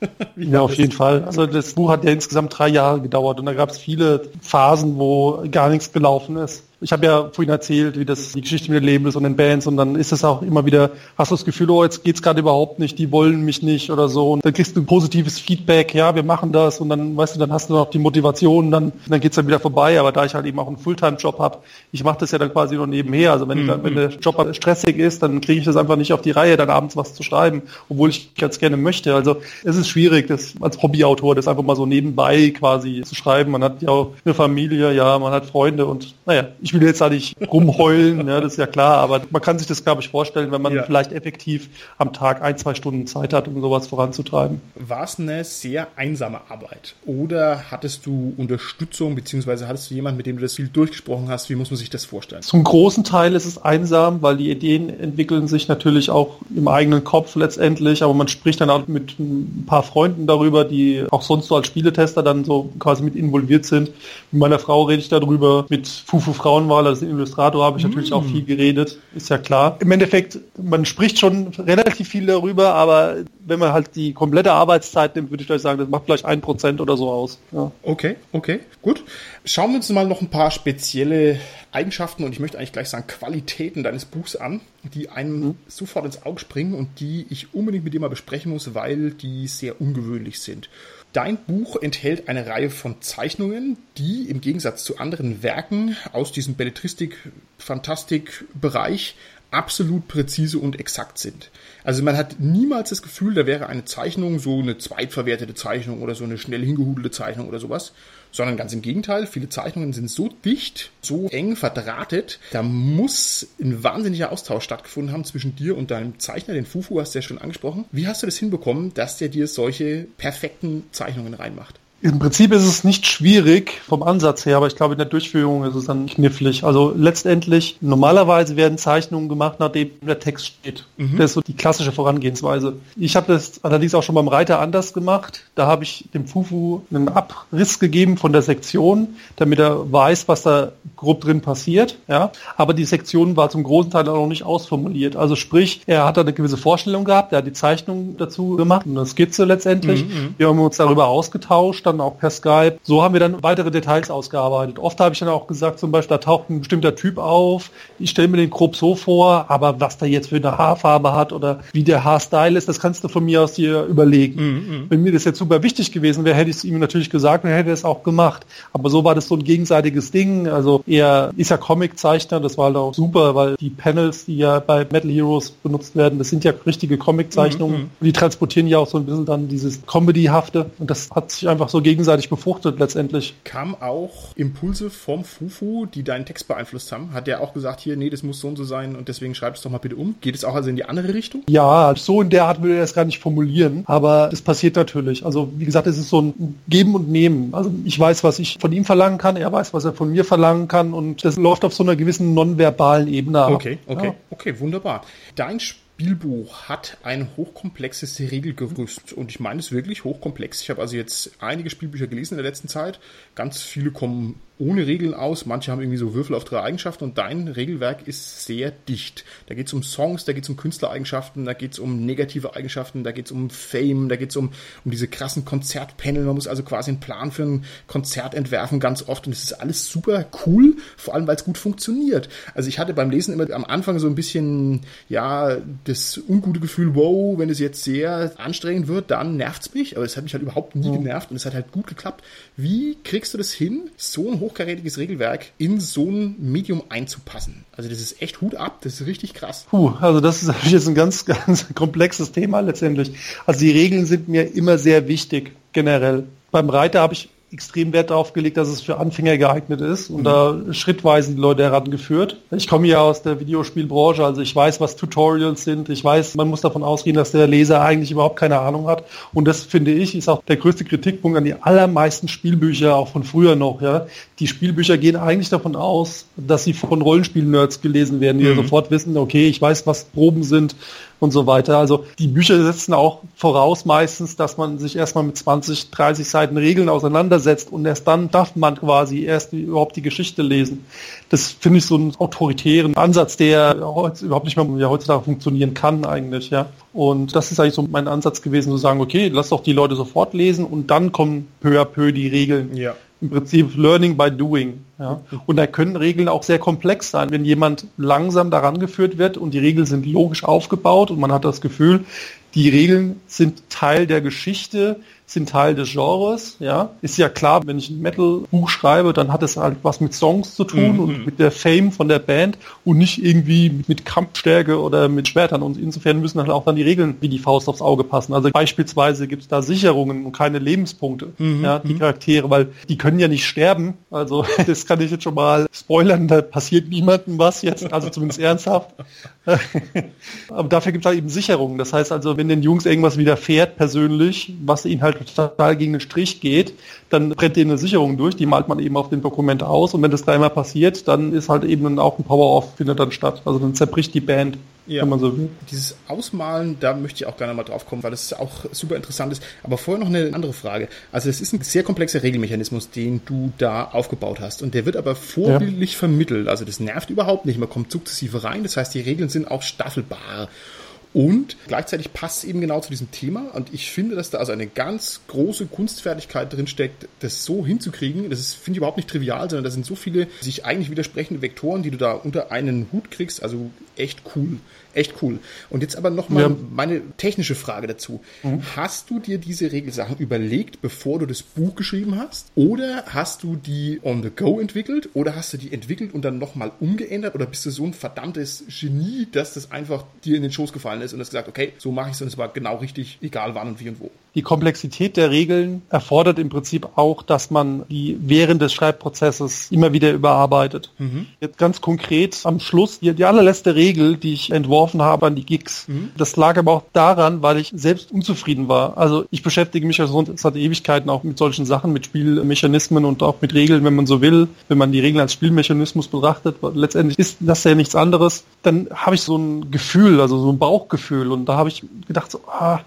ja, auf jeden Fall. Also das Buch hat ja insgesamt drei Jahre gedauert und da gab es viele Phasen, wo gar nichts gelaufen ist. Ich habe ja vorhin erzählt, wie das die Geschichte mit den Labels und den Bands und dann ist es auch immer wieder, hast du das Gefühl, oh, jetzt geht's gerade überhaupt nicht, die wollen mich nicht oder so und dann kriegst du ein positives Feedback, ja, wir machen das und dann, weißt du, dann hast du noch die Motivation, dann, dann geht's dann wieder vorbei, aber da ich halt eben auch einen Fulltime-Job habe, ich mache das ja dann quasi nur nebenher, also wenn, mhm. wenn der Job halt stressig ist, dann kriege ich das einfach nicht auf die Reihe, dann abends was zu schreiben, obwohl ich ganz gerne möchte, also es ist schwierig, das als Hobbyautor, das einfach mal so nebenbei quasi zu schreiben, man hat ja auch eine Familie, ja, man hat Freunde und naja, ich will jetzt da nicht rumheulen, ja, das ist ja klar, aber man kann sich das, glaube ich, vorstellen, wenn man ja. vielleicht effektiv am Tag ein, zwei Stunden Zeit hat, um sowas voranzutreiben. War es eine sehr einsame Arbeit? Oder hattest du Unterstützung, beziehungsweise hattest du jemanden, mit dem du das viel durchgesprochen hast? Wie muss man sich das vorstellen? Zum großen Teil ist es einsam, weil die Ideen entwickeln sich natürlich auch im eigenen Kopf letztendlich, aber man spricht dann auch mit ein paar Freunden darüber, die auch sonst so als Spieletester dann so quasi mit involviert sind. Mit meiner Frau rede ich darüber, mit Fufu Frauenwahl, als Illustrator habe ich mm. natürlich auch mm. viel geredet, ist ja klar. Im Endeffekt, man spricht schon relativ viel darüber, aber wenn man halt die komplette Arbeitszeit nimmt, würde ich gleich sagen, das macht vielleicht ein Prozent oder so aus. Ja. Okay, okay, gut. Schauen wir uns mal noch ein paar spezielle Eigenschaften und ich möchte eigentlich gleich sagen Qualitäten deines Buchs an, die einem mhm. sofort ins Auge springen und die ich unbedingt mit dir mal besprechen muss, weil die sehr ungewöhnlich sind. Dein Buch enthält eine Reihe von Zeichnungen, die im Gegensatz zu anderen Werken aus diesem Belletristik-Fantastik-Bereich absolut präzise und exakt sind. Also man hat niemals das Gefühl, da wäre eine Zeichnung so eine zweitverwertete Zeichnung oder so eine schnell hingehudelte Zeichnung oder sowas, sondern ganz im Gegenteil, viele Zeichnungen sind so dicht, so eng verdrahtet, da muss ein wahnsinniger Austausch stattgefunden haben zwischen dir und deinem Zeichner, den Fufu hast du ja schon angesprochen. Wie hast du das hinbekommen, dass der dir solche perfekten Zeichnungen reinmacht? Im Prinzip ist es nicht schwierig vom Ansatz her, aber ich glaube, in der Durchführung ist es dann knifflig. Also letztendlich, normalerweise werden Zeichnungen gemacht, nachdem der Text steht. Mhm. Das ist so die klassische Vorangehensweise. Ich habe das allerdings auch schon beim Reiter anders gemacht. Da habe ich dem Fufu einen Abriss gegeben von der Sektion, damit er weiß, was da grob drin passiert. Ja? Aber die Sektion war zum großen Teil auch noch nicht ausformuliert. Also sprich, er hat da eine gewisse Vorstellung gehabt, er hat die Zeichnung dazu gemacht, eine Skizze letztendlich. Mhm. mhm. Wir haben uns darüber ausgetauscht dann auch per Skype. So haben wir dann weitere Details ausgearbeitet. Oft habe ich dann auch gesagt, zum Beispiel, da taucht ein bestimmter Typ auf. Ich stelle mir den grob so vor, aber was der jetzt für eine Haarfarbe hat oder wie der Haarstyle ist, das kannst du von mir aus dir überlegen. Mhm, mhm. Wenn mir das jetzt super wichtig gewesen wäre, hätte ich es ihm natürlich gesagt und hätte es auch gemacht. Aber so war das so ein gegenseitiges Ding. Also er ist ja Comiczeichner, das war halt auch super, weil die Panels, die ja bei Metal Heroes benutzt werden, das sind ja richtige Comiczeichnungen. Mhm, mhm. die transportieren ja auch so ein bisschen dann dieses Comedy-hafte. Und das hat sich einfach so so gegenseitig befruchtet letztendlich. Kam auch Impulse vom Fufu, die deinen Text beeinflusst haben? Hat der auch gesagt, hier, nee, das muss so und so sein und deswegen schreib es doch mal bitte um? Geht es auch also in die andere Richtung? Ja, so in der Art würde er es gar nicht formulieren, aber das passiert natürlich. Also wie gesagt, es ist so ein Geben und Nehmen. Also ich weiß, was ich von ihm verlangen kann, er weiß, was er von mir verlangen kann und das läuft auf so einer gewissen nonverbalen Ebene ab. Okay, okay, ja. okay, wunderbar. Dein Spiel Spielbuch hat ein hochkomplexes Regelgerüst und ich meine es wirklich hochkomplex. Ich habe also jetzt einige Spielbücher gelesen in der letzten Zeit. Ganz viele kommen ohne Regeln aus. Manche haben irgendwie so Würfel auf drei Eigenschaften und dein Regelwerk ist sehr dicht. Da geht es um Songs, da geht es um Künstlereigenschaften, da geht es um negative Eigenschaften, da geht es um Fame, da geht es um, um diese krassen Konzertpanel. Man muss also quasi einen Plan für ein Konzert entwerfen, ganz oft. Und es ist alles super cool, vor allem weil es gut funktioniert. Also ich hatte beim Lesen immer am Anfang so ein bisschen, ja, das ungute Gefühl, wow, wenn es jetzt sehr anstrengend wird, dann nervt es mich. Aber es hat mich halt überhaupt nie genervt und es hat halt gut geklappt. Wie kriegst du das hin, so ein hochkarätiges Regelwerk in so ein Medium einzupassen. Also das ist echt Hut ab, das ist richtig krass. Puh, also das ist jetzt ein ganz, ganz komplexes Thema letztendlich. Also die Regeln sind mir immer sehr wichtig, generell. Beim Reiter habe ich extrem Wert darauf gelegt, dass es für Anfänger geeignet ist und mhm. da schrittweise die Leute herangeführt. Ich komme ja aus der Videospielbranche, also ich weiß, was Tutorials sind. Ich weiß, man muss davon ausgehen, dass der Leser eigentlich überhaupt keine Ahnung hat. Und das finde ich ist auch der größte Kritikpunkt an die allermeisten Spielbücher, auch von früher noch. Ja, die Spielbücher gehen eigentlich davon aus, dass sie von Rollenspiel-Nerds gelesen werden, die mhm. sofort wissen, okay, ich weiß, was Proben sind, und so weiter. Also die Bücher setzen auch voraus meistens, dass man sich erstmal mit 20, 30 Seiten Regeln auseinandersetzt und erst dann darf man quasi erst überhaupt die Geschichte lesen. Das finde ich so einen autoritären Ansatz, der überhaupt nicht mehr heutzutage funktionieren kann eigentlich, ja. Und das ist eigentlich so mein Ansatz gewesen, zu sagen, okay, lass doch die Leute sofort lesen und dann kommen peu à peu die Regeln. Ja im Prinzip Learning by Doing. Ja. Und da können Regeln auch sehr komplex sein. Wenn jemand langsam daran geführt wird und die Regeln sind logisch aufgebaut und man hat das Gefühl, die Regeln sind Teil der Geschichte, sind Teil des Genres, ja. Ist ja klar, wenn ich ein Metal-Buch schreibe, dann hat es halt was mit Songs zu tun mhm. und mit der Fame von der Band und nicht irgendwie mit Kampfstärke oder mit Schwertern. Und insofern müssen halt auch dann die Regeln wie die Faust aufs Auge passen. Also beispielsweise gibt es da Sicherungen und keine Lebenspunkte, mhm. ja, die mhm. Charaktere, weil die können ja nicht sterben. Also das kann ich jetzt schon mal spoilern, da passiert niemandem was jetzt, also zumindest ernsthaft. Aber dafür gibt es halt eben Sicherungen. Das heißt also, wenn den Jungs irgendwas widerfährt persönlich, was ihnen halt total gegen den Strich geht, dann brennt denen eine Sicherung durch, die malt man eben auf dem Dokument aus und wenn das dreimal passiert, dann ist halt eben auch ein Power-Off findet dann statt. Also dann zerbricht die Band. Ja. Wenn man so will. Dieses Ausmalen, da möchte ich auch gerne mal drauf kommen, weil das auch super interessant ist. Aber vorher noch eine andere Frage. Also es ist ein sehr komplexer Regelmechanismus, den du da aufgebaut hast. Und der wird aber vorbildlich ja. vermittelt. Also das nervt überhaupt nicht. Man kommt sukzessive rein. Das heißt, die Regeln sind auch staffelbar. Und gleichzeitig passt es eben genau zu diesem Thema. Und ich finde, dass da also eine ganz große Kunstfertigkeit drin steckt, das so hinzukriegen. Das finde ich, überhaupt nicht trivial, sondern da sind so viele sich eigentlich widersprechende Vektoren, die du da unter einen Hut kriegst. Also echt cool. Echt cool. Und jetzt aber nochmal ja. meine technische Frage dazu. Mhm. Hast du dir diese Regelsachen überlegt, bevor du das Buch geschrieben hast? Oder hast du die on the go entwickelt? Oder hast du die entwickelt und dann nochmal umgeändert? Oder bist du so ein verdammtes Genie, dass das einfach dir in den Schoß gefallen ist und hast gesagt, okay, so mache ich es und es war genau richtig, egal wann und wie und wo? Die Komplexität der Regeln erfordert im Prinzip auch, dass man die während des Schreibprozesses immer wieder überarbeitet. Mhm. Jetzt ganz konkret am Schluss, die, die allerletzte Regel, die ich entworfen habe an die Gigs, mhm. das lag aber auch daran, weil ich selbst unzufrieden war. Also ich beschäftige mich ja schon seit Ewigkeiten auch mit solchen Sachen, mit Spielmechanismen und auch mit Regeln, wenn man so will, wenn man die Regeln als Spielmechanismus betrachtet. Letztendlich ist das ja nichts anderes. Dann habe ich so ein Gefühl, also so ein Bauchgefühl und da habe ich gedacht, so, ah,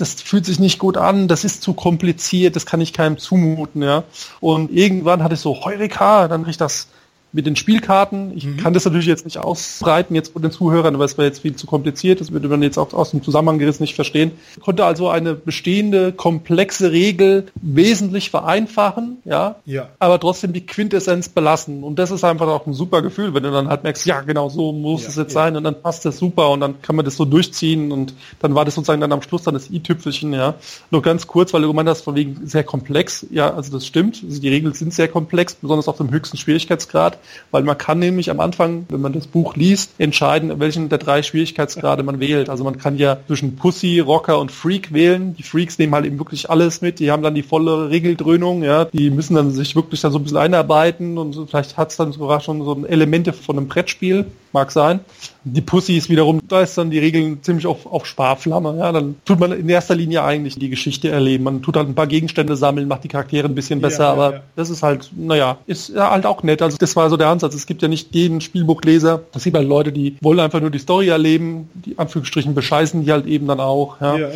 das fühlt sich nicht gut an, das ist zu kompliziert, das kann ich keinem zumuten, ja. Und irgendwann hatte ich so, Heureka, dann habe ich das mit den Spielkarten. Ich mhm. kann das natürlich jetzt nicht ausbreiten jetzt von den Zuhörern, weil es wäre jetzt viel zu kompliziert. Das würde man jetzt auch aus dem Zusammenhang gerissen nicht verstehen. Ich konnte also eine bestehende komplexe Regel wesentlich vereinfachen, ja, ja, aber trotzdem die Quintessenz belassen. Und das ist einfach auch ein super Gefühl, wenn du dann halt merkst, ja, genau so muss ja, es jetzt ja. sein und dann passt das super und dann kann man das so durchziehen und dann war das sozusagen dann am Schluss dann das i-Tüpfelchen, ja. Nur ganz kurz, weil du gemeint hast, von wegen sehr komplex. Ja, also das stimmt. Also die Regeln sind sehr komplex, besonders auf dem höchsten Schwierigkeitsgrad weil man kann nämlich am Anfang, wenn man das Buch liest, entscheiden, welchen der drei Schwierigkeitsgrade man wählt. Also man kann ja zwischen Pussy, Rocker und Freak wählen. Die Freaks nehmen halt eben wirklich alles mit. Die haben dann die volle Regeldröhnung, ja. Die müssen dann sich wirklich dann so ein bisschen einarbeiten und vielleicht hat es dann sogar schon so Elemente von einem Brettspiel mag sein. Die Pussys wiederum, da ist dann die Regeln ziemlich auf, auf Sparflamme. Ja, dann tut man in erster Linie eigentlich die Geschichte erleben. Man tut halt ein paar Gegenstände sammeln, macht die Charaktere ein bisschen besser, ja, ja, aber ja. das ist halt, naja, ist halt auch nett. Also das war so der Ansatz. Es gibt ja nicht jeden Spielbuchleser. Es gibt halt Leute, die wollen einfach nur die Story erleben, die Anführungsstrichen bescheißen die halt eben dann auch. Ja.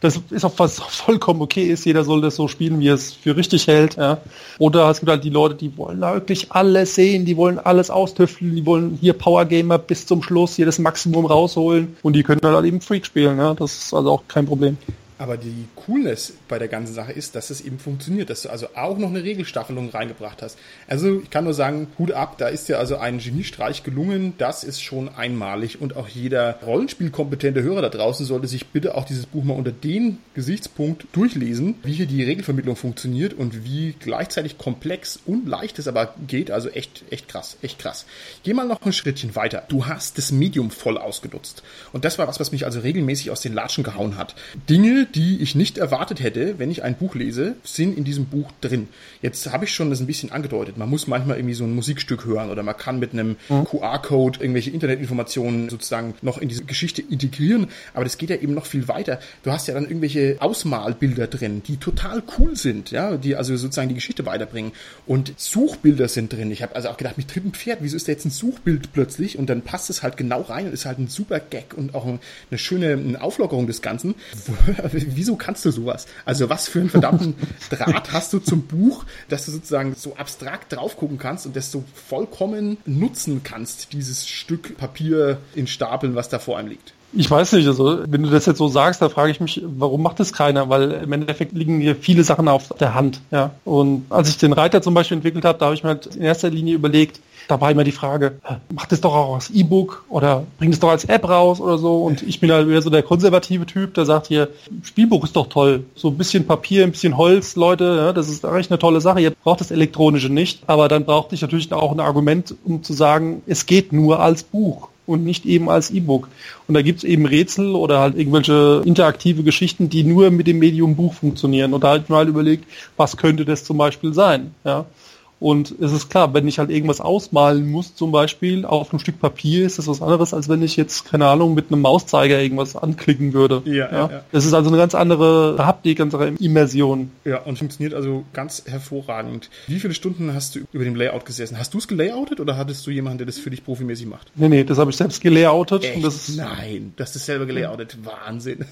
Das ist auch was vollkommen okay ist. Jeder soll das so spielen, wie er es für richtig hält. Ja. Oder es gibt halt die Leute, die wollen da wirklich alles sehen, die wollen alles austüfteln, die wollen hier Power Gamer bis zum Schluss hier das Maximum rausholen und die können dann halt eben Freak spielen. Ja? Das ist also auch kein Problem. Aber die Coolness bei der ganzen Sache ist, dass es eben funktioniert, dass du also auch noch eine Regelstaffelung reingebracht hast. Also ich kann nur sagen, Hut ab, da ist dir also ein Geniestreich gelungen. Das ist schon einmalig und auch jeder Rollenspielkompetente Hörer da draußen sollte sich bitte auch dieses Buch mal unter den Gesichtspunkt durchlesen, wie hier die Regelvermittlung funktioniert und wie gleichzeitig komplex und leicht es aber geht. Also echt, echt krass, echt krass. Geh mal noch ein Schrittchen weiter. Du hast das Medium voll ausgenutzt. Und das war was, was mich also regelmäßig aus den Latschen gehauen hat. Dinge, die ich nicht erwartet hätte, wenn ich ein Buch lese, sind in diesem Buch drin. Jetzt habe ich schon das ein bisschen angedeutet. Man muss manchmal irgendwie so ein Musikstück hören oder man kann mit einem mhm. QR-Code irgendwelche Internetinformationen sozusagen noch in diese Geschichte integrieren. Aber das geht ja eben noch viel weiter. Du hast ja dann irgendwelche Ausmalbilder drin, die total cool sind, ja, die also sozusagen die Geschichte weiterbringen. Und Suchbilder sind drin. Ich habe also auch gedacht, mit dritten Pferd, wieso ist da jetzt ein Suchbild plötzlich? Und dann passt es halt genau rein und ist halt ein super Gag und auch eine schöne Auflockerung des Ganzen wieso kannst du sowas? Also was für einen verdammten Draht hast du zum Buch, dass du sozusagen so abstrakt drauf gucken kannst und das so vollkommen nutzen kannst, dieses Stück Papier in Stapeln, was da vor einem liegt? Ich weiß nicht, also wenn du das jetzt so sagst, da frage ich mich, warum macht das keiner? Weil im Endeffekt liegen hier viele Sachen auf der Hand. Ja. Und als ich den Reiter zum Beispiel entwickelt habe, da habe ich mir halt in erster Linie überlegt, da war immer die Frage, macht es doch auch als E-Book oder bringt es doch als App raus oder so. Und ich bin halt wieder so der konservative Typ, der sagt hier, Spielbuch ist doch toll. So ein bisschen Papier, ein bisschen Holz, Leute, ja, das ist eigentlich eine tolle Sache. Ihr braucht das Elektronische nicht. Aber dann brauchte ich natürlich auch ein Argument, um zu sagen, es geht nur als Buch und nicht eben als E-Book. Und da gibt es eben Rätsel oder halt irgendwelche interaktive Geschichten, die nur mit dem Medium Buch funktionieren. Und da habe ich mal überlegt, was könnte das zum Beispiel sein? Ja. Und es ist klar, wenn ich halt irgendwas ausmalen muss, zum Beispiel auf einem Stück Papier, ist das was anderes, als wenn ich jetzt, keine Ahnung, mit einem Mauszeiger irgendwas anklicken würde. Ja, ja. ja. Das ist also eine ganz andere Haptik, ganz andere Immersion. Ja, und funktioniert also ganz hervorragend. Wie viele Stunden hast du über dem Layout gesessen? Hast du es gelayoutet oder hattest du jemanden, der das für dich profimäßig macht? Nee, nee, das habe ich selbst gelayoutet. Echt? Und das ist Nein, das ist selber gelayoutet. Wahnsinn.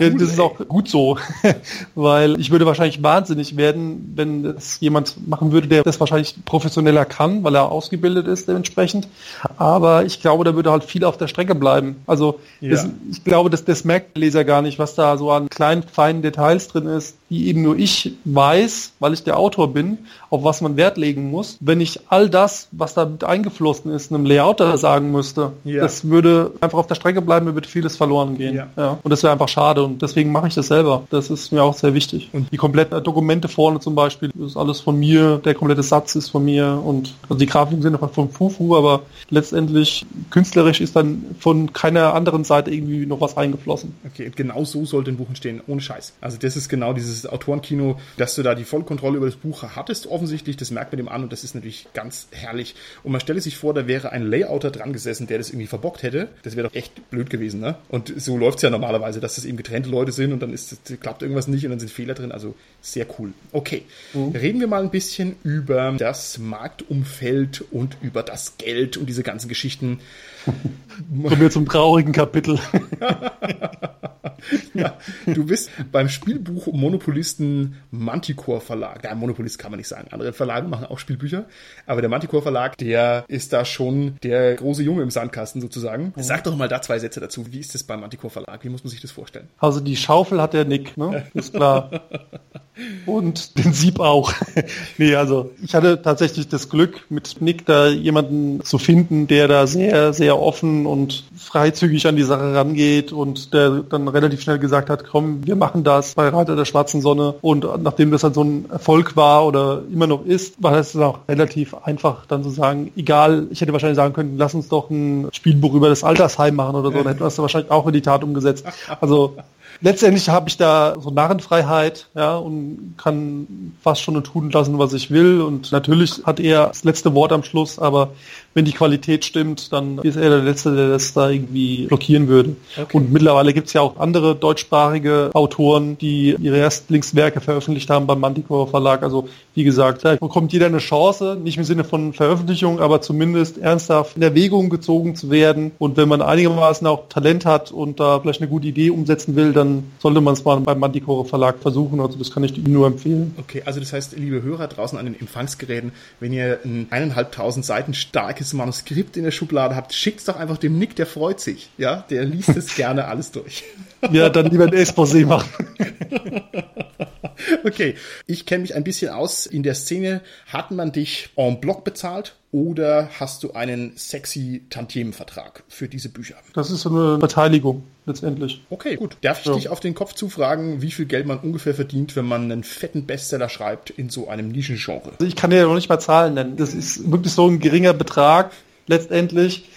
cool, das ist auch gut so, weil ich würde wahrscheinlich wahnsinnig werden, wenn das jemand machen machen würde, der das wahrscheinlich professioneller kann, weil er ausgebildet ist dementsprechend. Aber ich glaube, da würde halt viel auf der Strecke bleiben. Also ja. das, ich glaube, dass das merkt der Leser gar nicht, was da so an kleinen, feinen Details drin ist, die eben nur ich weiß, weil ich der Autor bin, auf was man Wert legen muss. Wenn ich all das, was da mit eingeflossen ist, einem Layouter sagen müsste, ja. das würde einfach auf der Strecke bleiben, mir würde vieles verloren gehen. Ja. ja. Und das wäre einfach schade und deswegen mache ich das selber. Das ist mir auch sehr wichtig. Und die kompletten Dokumente vorne zum Beispiel, das ist alles von mir, der komplette Satz ist von mir und also die Grafiken sind einfach von Fufu, aber letztendlich künstlerisch ist dann von keiner anderen Seite irgendwie noch was eingeflossen. Okay, genau so sollte ein Buch entstehen, ohne Scheiß. Also das ist genau dieses Autorenkino, dass du da die Vollkontrolle über das Buch hattest offensichtlich, das merkt man dem an und das ist natürlich ganz herrlich. Und man stelle sich vor, da wäre ein Layouter dran gesessen, der das irgendwie verbockt hätte. Das wäre doch echt blöd gewesen, ne? Und so läuft es ja normalerweise, dass das eben getrennte Leute sind und dann ist, klappt irgendwas nicht und dann sind Fehler drin. Also sehr cool. Okay, mhm. reden wir mal ein bisschen über das Marktumfeld und über das Geld und diese ganzen Geschichten. Kommen wir zum traurigen Kapitel. ja, du bist beim Spielbuch Monopolisten Manticore Verlag. Ja, Monopolist kann man nicht sagen. Andere Verlage machen auch Spielbücher. Aber der Manticore Verlag, der ist da schon der große Junge im Sandkasten sozusagen. Mhm. Sag doch mal da zwei Sätze dazu. Wie ist das beim Manticore Verlag? Wie muss man sich das vorstellen? Also die Schaufel hat der Nick, ne? Ist klar. Und den Sieb auch. nee, also ich hatte tatsächlich das Glück, mit Nick da jemanden zu finden, der da sehr, sehr offen und freizügig an die Sache rangeht und der dann relativ schnell gesagt hat, komm, wir machen das bei Reiter der schwarzen Sonne. Und nachdem das dann so ein Erfolg war oder immer noch ist, war es auch relativ einfach dann zu sagen, egal, ich hätte wahrscheinlich sagen können, lass uns doch ein Spielbuch über das Altersheim machen oder so, dann hätten wir es wahrscheinlich auch in die Tat umgesetzt. Also letztendlich habe ich da so Narrenfreiheit, ja, und kann fast schon tun lassen, was ich will. Und natürlich hat er das letzte Wort am Schluss, aber wenn die Qualität stimmt, dann ist er der Letzte, der das da irgendwie blockieren würde. Okay. Und mittlerweile gibt es ja auch andere deutschsprachige Autoren, die ihre Erstlingswerke veröffentlicht haben beim Manticore Verlag. Also wie gesagt, da bekommt jeder eine Chance, nicht im Sinne von Veröffentlichung, aber zumindest ernsthaft in Erwägung gezogen zu werden. Und wenn man einigermaßen auch Talent hat und da vielleicht eine gute Idee umsetzen will, dann sollte man es mal beim Manticore Verlag versuchen. Also das kann ich Ihnen nur empfehlen. Okay, also das heißt, liebe Hörer draußen an den Empfangsgeräten, wenn ihr ein eineinhalbtausend Seiten starkes dieses Manuskript in der Schublade habt, schickt es doch einfach dem Nick, der freut sich. Ja, der liest es gerne alles durch. Ja, dann lieber ein Exposé machen. okay, ich kenne mich ein bisschen aus in der Szene. Hat man dich en bloc bezahlt oder hast du einen sexy Tantiemenvertrag für diese Bücher? Das ist so eine Beteiligung letztendlich. Okay, gut. Darf ich ja. dich auf den Kopf zufragen, wie viel Geld man ungefähr verdient, wenn man einen fetten Bestseller schreibt in so einem Nischengenre? Also ich kann dir ja noch nicht mal Zahlen nennen. Das ist wirklich so ein geringer Betrag letztendlich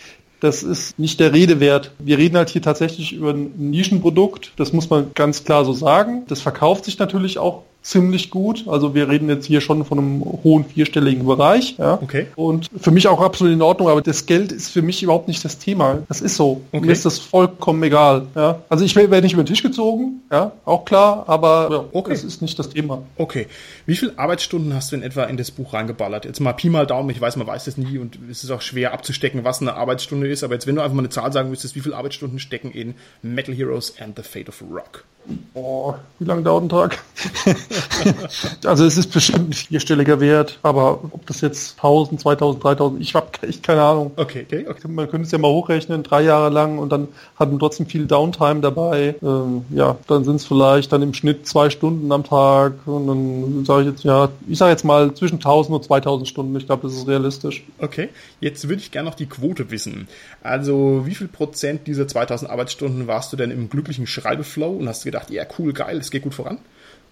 das ist nicht der Rede wert. Wir reden halt hier tatsächlich über ein Nischenprodukt, das muss man ganz klar so sagen. Das verkauft sich natürlich auch ziemlich gut. Also wir reden jetzt hier schon von einem hohen vierstelligen Bereich. Ja. Okay. Und für mich auch absolut in Ordnung, aber das Geld ist für mich überhaupt nicht das Thema. Das ist so. Okay. Mir ist das vollkommen egal. Ja. Also ich werde nicht über den Tisch gezogen, ja, auch klar, aber ja, okay. das ist nicht das Thema. Okay. Wie viele Arbeitsstunden hast du in etwa in das Buch reingeballert? Jetzt mal Pi mal Daumen, ich weiß, man weiß das nie und es ist auch schwer abzustecken, was eine Arbeitsstunde ist, aber jetzt wenn du einfach mal eine Zahl sagen müsstest, wie viele Arbeitsstunden stecken in Metal Heroes and the Fate of Rock? Oh, wie lange dauert ein Tag? also es ist bestimmt ein vierstelliger Wert, aber ob das jetzt 1000, 2000, 3000, ich habe echt keine Ahnung. Okay, okay, okay. Man könnte es ja mal hochrechnen, drei Jahre lang und dann hat man trotzdem viel Downtime dabei. Ähm, ja, dann sind es vielleicht dann im Schnitt zwei Stunden am Tag und dann sage ich jetzt, ja, ich sage jetzt mal zwischen 1000 und 2000 Stunden. Ich glaube, das ist realistisch. Okay, jetzt würde ich gerne noch die Quote wissen. Also wie viel Prozent dieser 2000 Arbeitsstunden warst du denn im glücklichen Schreibeflow und hast gedacht, ja cool, geil, es geht gut voran?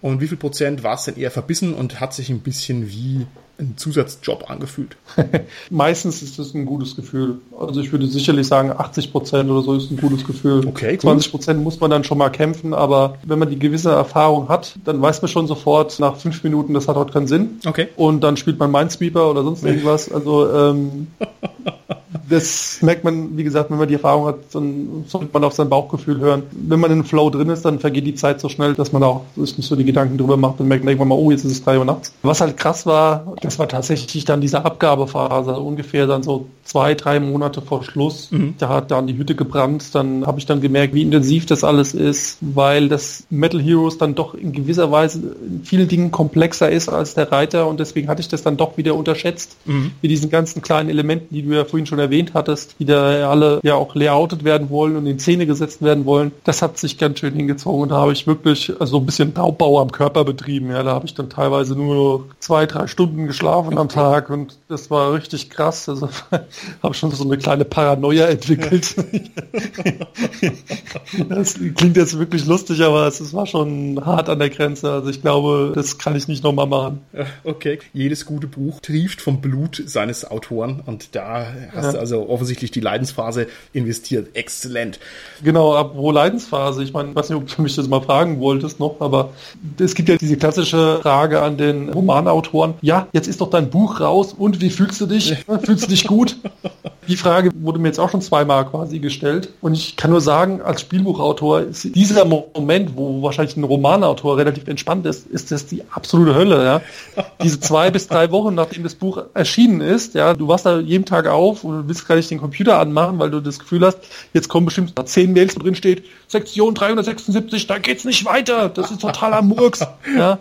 Und wie viel Prozent war es denn eher verbissen und hat sich ein bisschen wie ein Zusatzjob angefühlt? Meistens ist das ein gutes Gefühl. Also ich würde sicherlich sagen, 80 Prozent oder so ist ein gutes Gefühl. Okay, gut. 20 Prozent muss man dann schon mal kämpfen, aber wenn man die gewisse Erfahrung hat, dann weiß man schon sofort nach fünf Minuten, das hat heute keinen Sinn. Okay. Und dann spielt man Minesweeper oder sonst irgendwas. Also ähm, das merkt man, wie gesagt, wenn man die Erfahrung hat, dann sollte man auf sein Bauchgefühl hören. Wenn man in einem Flow drin ist, dann vergeht die Zeit so schnell, dass man auch sich nicht so die Gedanken drüber macht und merkt irgendwann mal, oh, jetzt ist es drei Uhr nachts. Was halt krass war, das war tatsächlich dann diese Abgabephase, also ungefähr dann so zwei, drei Monate vor Schluss. Mhm. Da hat dann die Hütte gebrannt. Dann habe ich dann gemerkt, wie intensiv das alles ist, weil das Metal Heroes dann doch in gewisser Weise in vielen Dingen komplexer ist als der Reiter und deswegen hatte ich das dann doch wieder unterschätzt, mhm. wie diesen ganzen kleinen Elementen, die du ja vorhin schon erwähnt hattest, die da alle ja auch layoutet werden wollen und in Szene gesetzt werden wollen. Das hat sich ganz schön hingezogen und da habe ich wirklich also ein bisschen Raubbau am Körper betrieben. Ja, da habe ich dann teilweise nur zwei, drei Stunden geschlafen am Tag und das war richtig krass. Also habe schon so eine kleine Paranoia entwickelt. das klingt jetzt wirklich lustig, aber es war schon hart an der Grenze. Also ich glaube, das kann ich nicht nochmal machen. Okay. Jedes gute Buch trieft vom Blut seines Autoren und da hast ja. du also offensichtlich die Leidensphase investiert. Exzellent. Genau, apropos Leidensphase. Ich meine, ich weiß nicht, ob du mich das mal fragen wolltest noch, aber es gibt ja diese klassische Frage an den Romanautoren. Ja, jetzt ist doch dein Buch raus und wie fühlst du dich? Fühlst du dich gut? Die Frage wurde mir jetzt auch schon zweimal quasi gestellt. Und ich kann nur sagen, als Spielbuchautor ist dieser Moment, wo wahrscheinlich ein Romanautor relativ entspannt ist, ist das die absolute Hölle. Ja? Diese zwei bis drei Wochen, nachdem das Buch erschienen ist, ja, du wachst da jeden Tag auf und willst gar nicht den Computer anmachen, weil du das Gefühl hast, jetzt kommen bestimmt zehn Mails, drin steht, Sektion 376, da geht's nicht weiter. Das ist totaler Murks. Ja?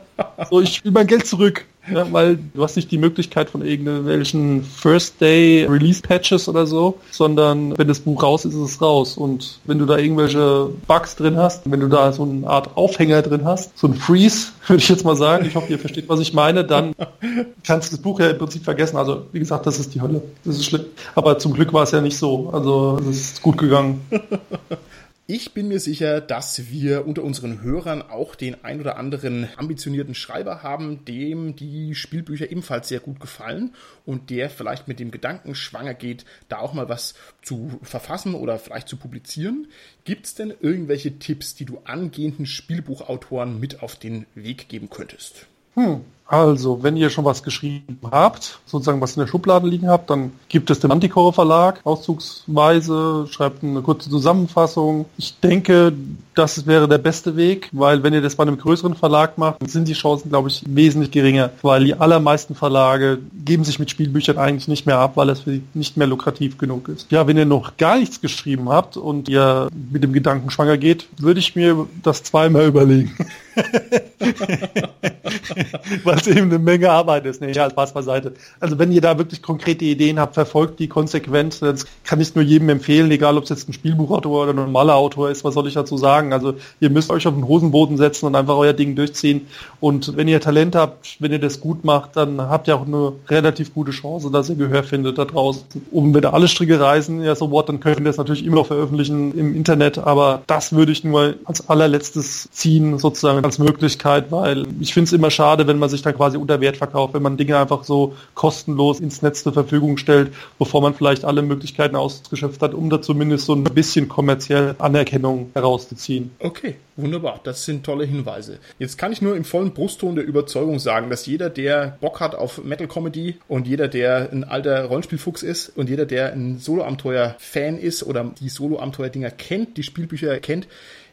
So, ich will mein Geld zurück. Ja, weil du hast nicht die Möglichkeit von irgendwelchen First Day Release Patches oder so, sondern wenn das Buch raus ist, ist es raus. Und wenn du da irgendwelche Bugs drin hast, wenn du da so eine Art Aufhänger drin hast, so ein Freeze, würde ich jetzt mal sagen, ich hoffe, ihr versteht, was ich meine, dann kannst du das Buch ja im Prinzip vergessen. Also, wie gesagt, das ist die Hölle. Das ist schlimm. Aber zum Glück war es ja nicht so. Also, es ist gut gegangen. Ich bin mir sicher, dass wir unter unseren Hörern auch den ein oder anderen ambitionierten Schreiber haben, dem die Spielbücher ebenfalls sehr gut gefallen und der vielleicht mit dem Gedanken schwanger geht, da auch mal was zu verfassen oder vielleicht zu publizieren. Gibt es denn irgendwelche Tipps, die du angehenden Spielbuchautoren mit auf den Weg geben könntest? Hm. Also, wenn ihr schon was geschrieben habt, sozusagen was in der Schublade liegen habt, dann gibt es den Anticore Verlag auszugsweise, schreibt eine kurze Zusammenfassung. Ich denke, das wäre der beste Weg, weil wenn ihr das bei einem größeren Verlag macht, sind die Chancen, glaube ich, wesentlich geringer, weil die allermeisten Verlage geben sich mit Spielbüchern eigentlich nicht mehr ab, weil es für sie nicht mehr lukrativ genug ist. Ja, wenn ihr noch gar nichts geschrieben habt und ihr mit dem Gedanken schwanger geht, würde ich mir das zweimal überlegen. es eben eine Menge Arbeit ist. Nee, ja, Spaß beiseite. Also wenn ihr da wirklich konkrete Ideen habt, verfolgt die konsequent. Das kann ich nur jedem empfehlen, egal ob es jetzt ein Spielbuchautor oder ein normaler Autor ist, was soll ich dazu sagen? Also ihr müsst euch auf den Hosenboden setzen und einfach euer Ding durchziehen. Und wenn ihr Talent habt, wenn ihr das gut macht, dann habt ihr auch eine relativ gute Chance, dass ihr Gehör findet da draußen. Und wenn da alle Stricke reißen, ja so what, dann könnt ihr das natürlich immer noch veröffentlichen im Internet, aber das würde ich nur als allerletztes ziehen, sozusagen Möglichkeit, weil ich finde es immer schade, wenn man sich dann quasi unter Wert verkauft, wenn man Dinge einfach so kostenlos ins Netz zur Verfügung stellt, bevor man vielleicht alle Möglichkeiten ausgeschöpft hat, um da zumindest so ein bisschen kommerzielle Anerkennung herauszuziehen. Okay, wunderbar. Das sind tolle Hinweise. Jetzt kann ich nur im vollen Brustton der Überzeugung sagen, dass jeder, der Bock hat auf Metal Comedy und jeder, der ein alter Rollenspielfuchs ist und jeder, der ein Solo-Abenteuer-Fan ist oder die Solo-Abenteuer-Dinger kennt, die Spielbücher kennt,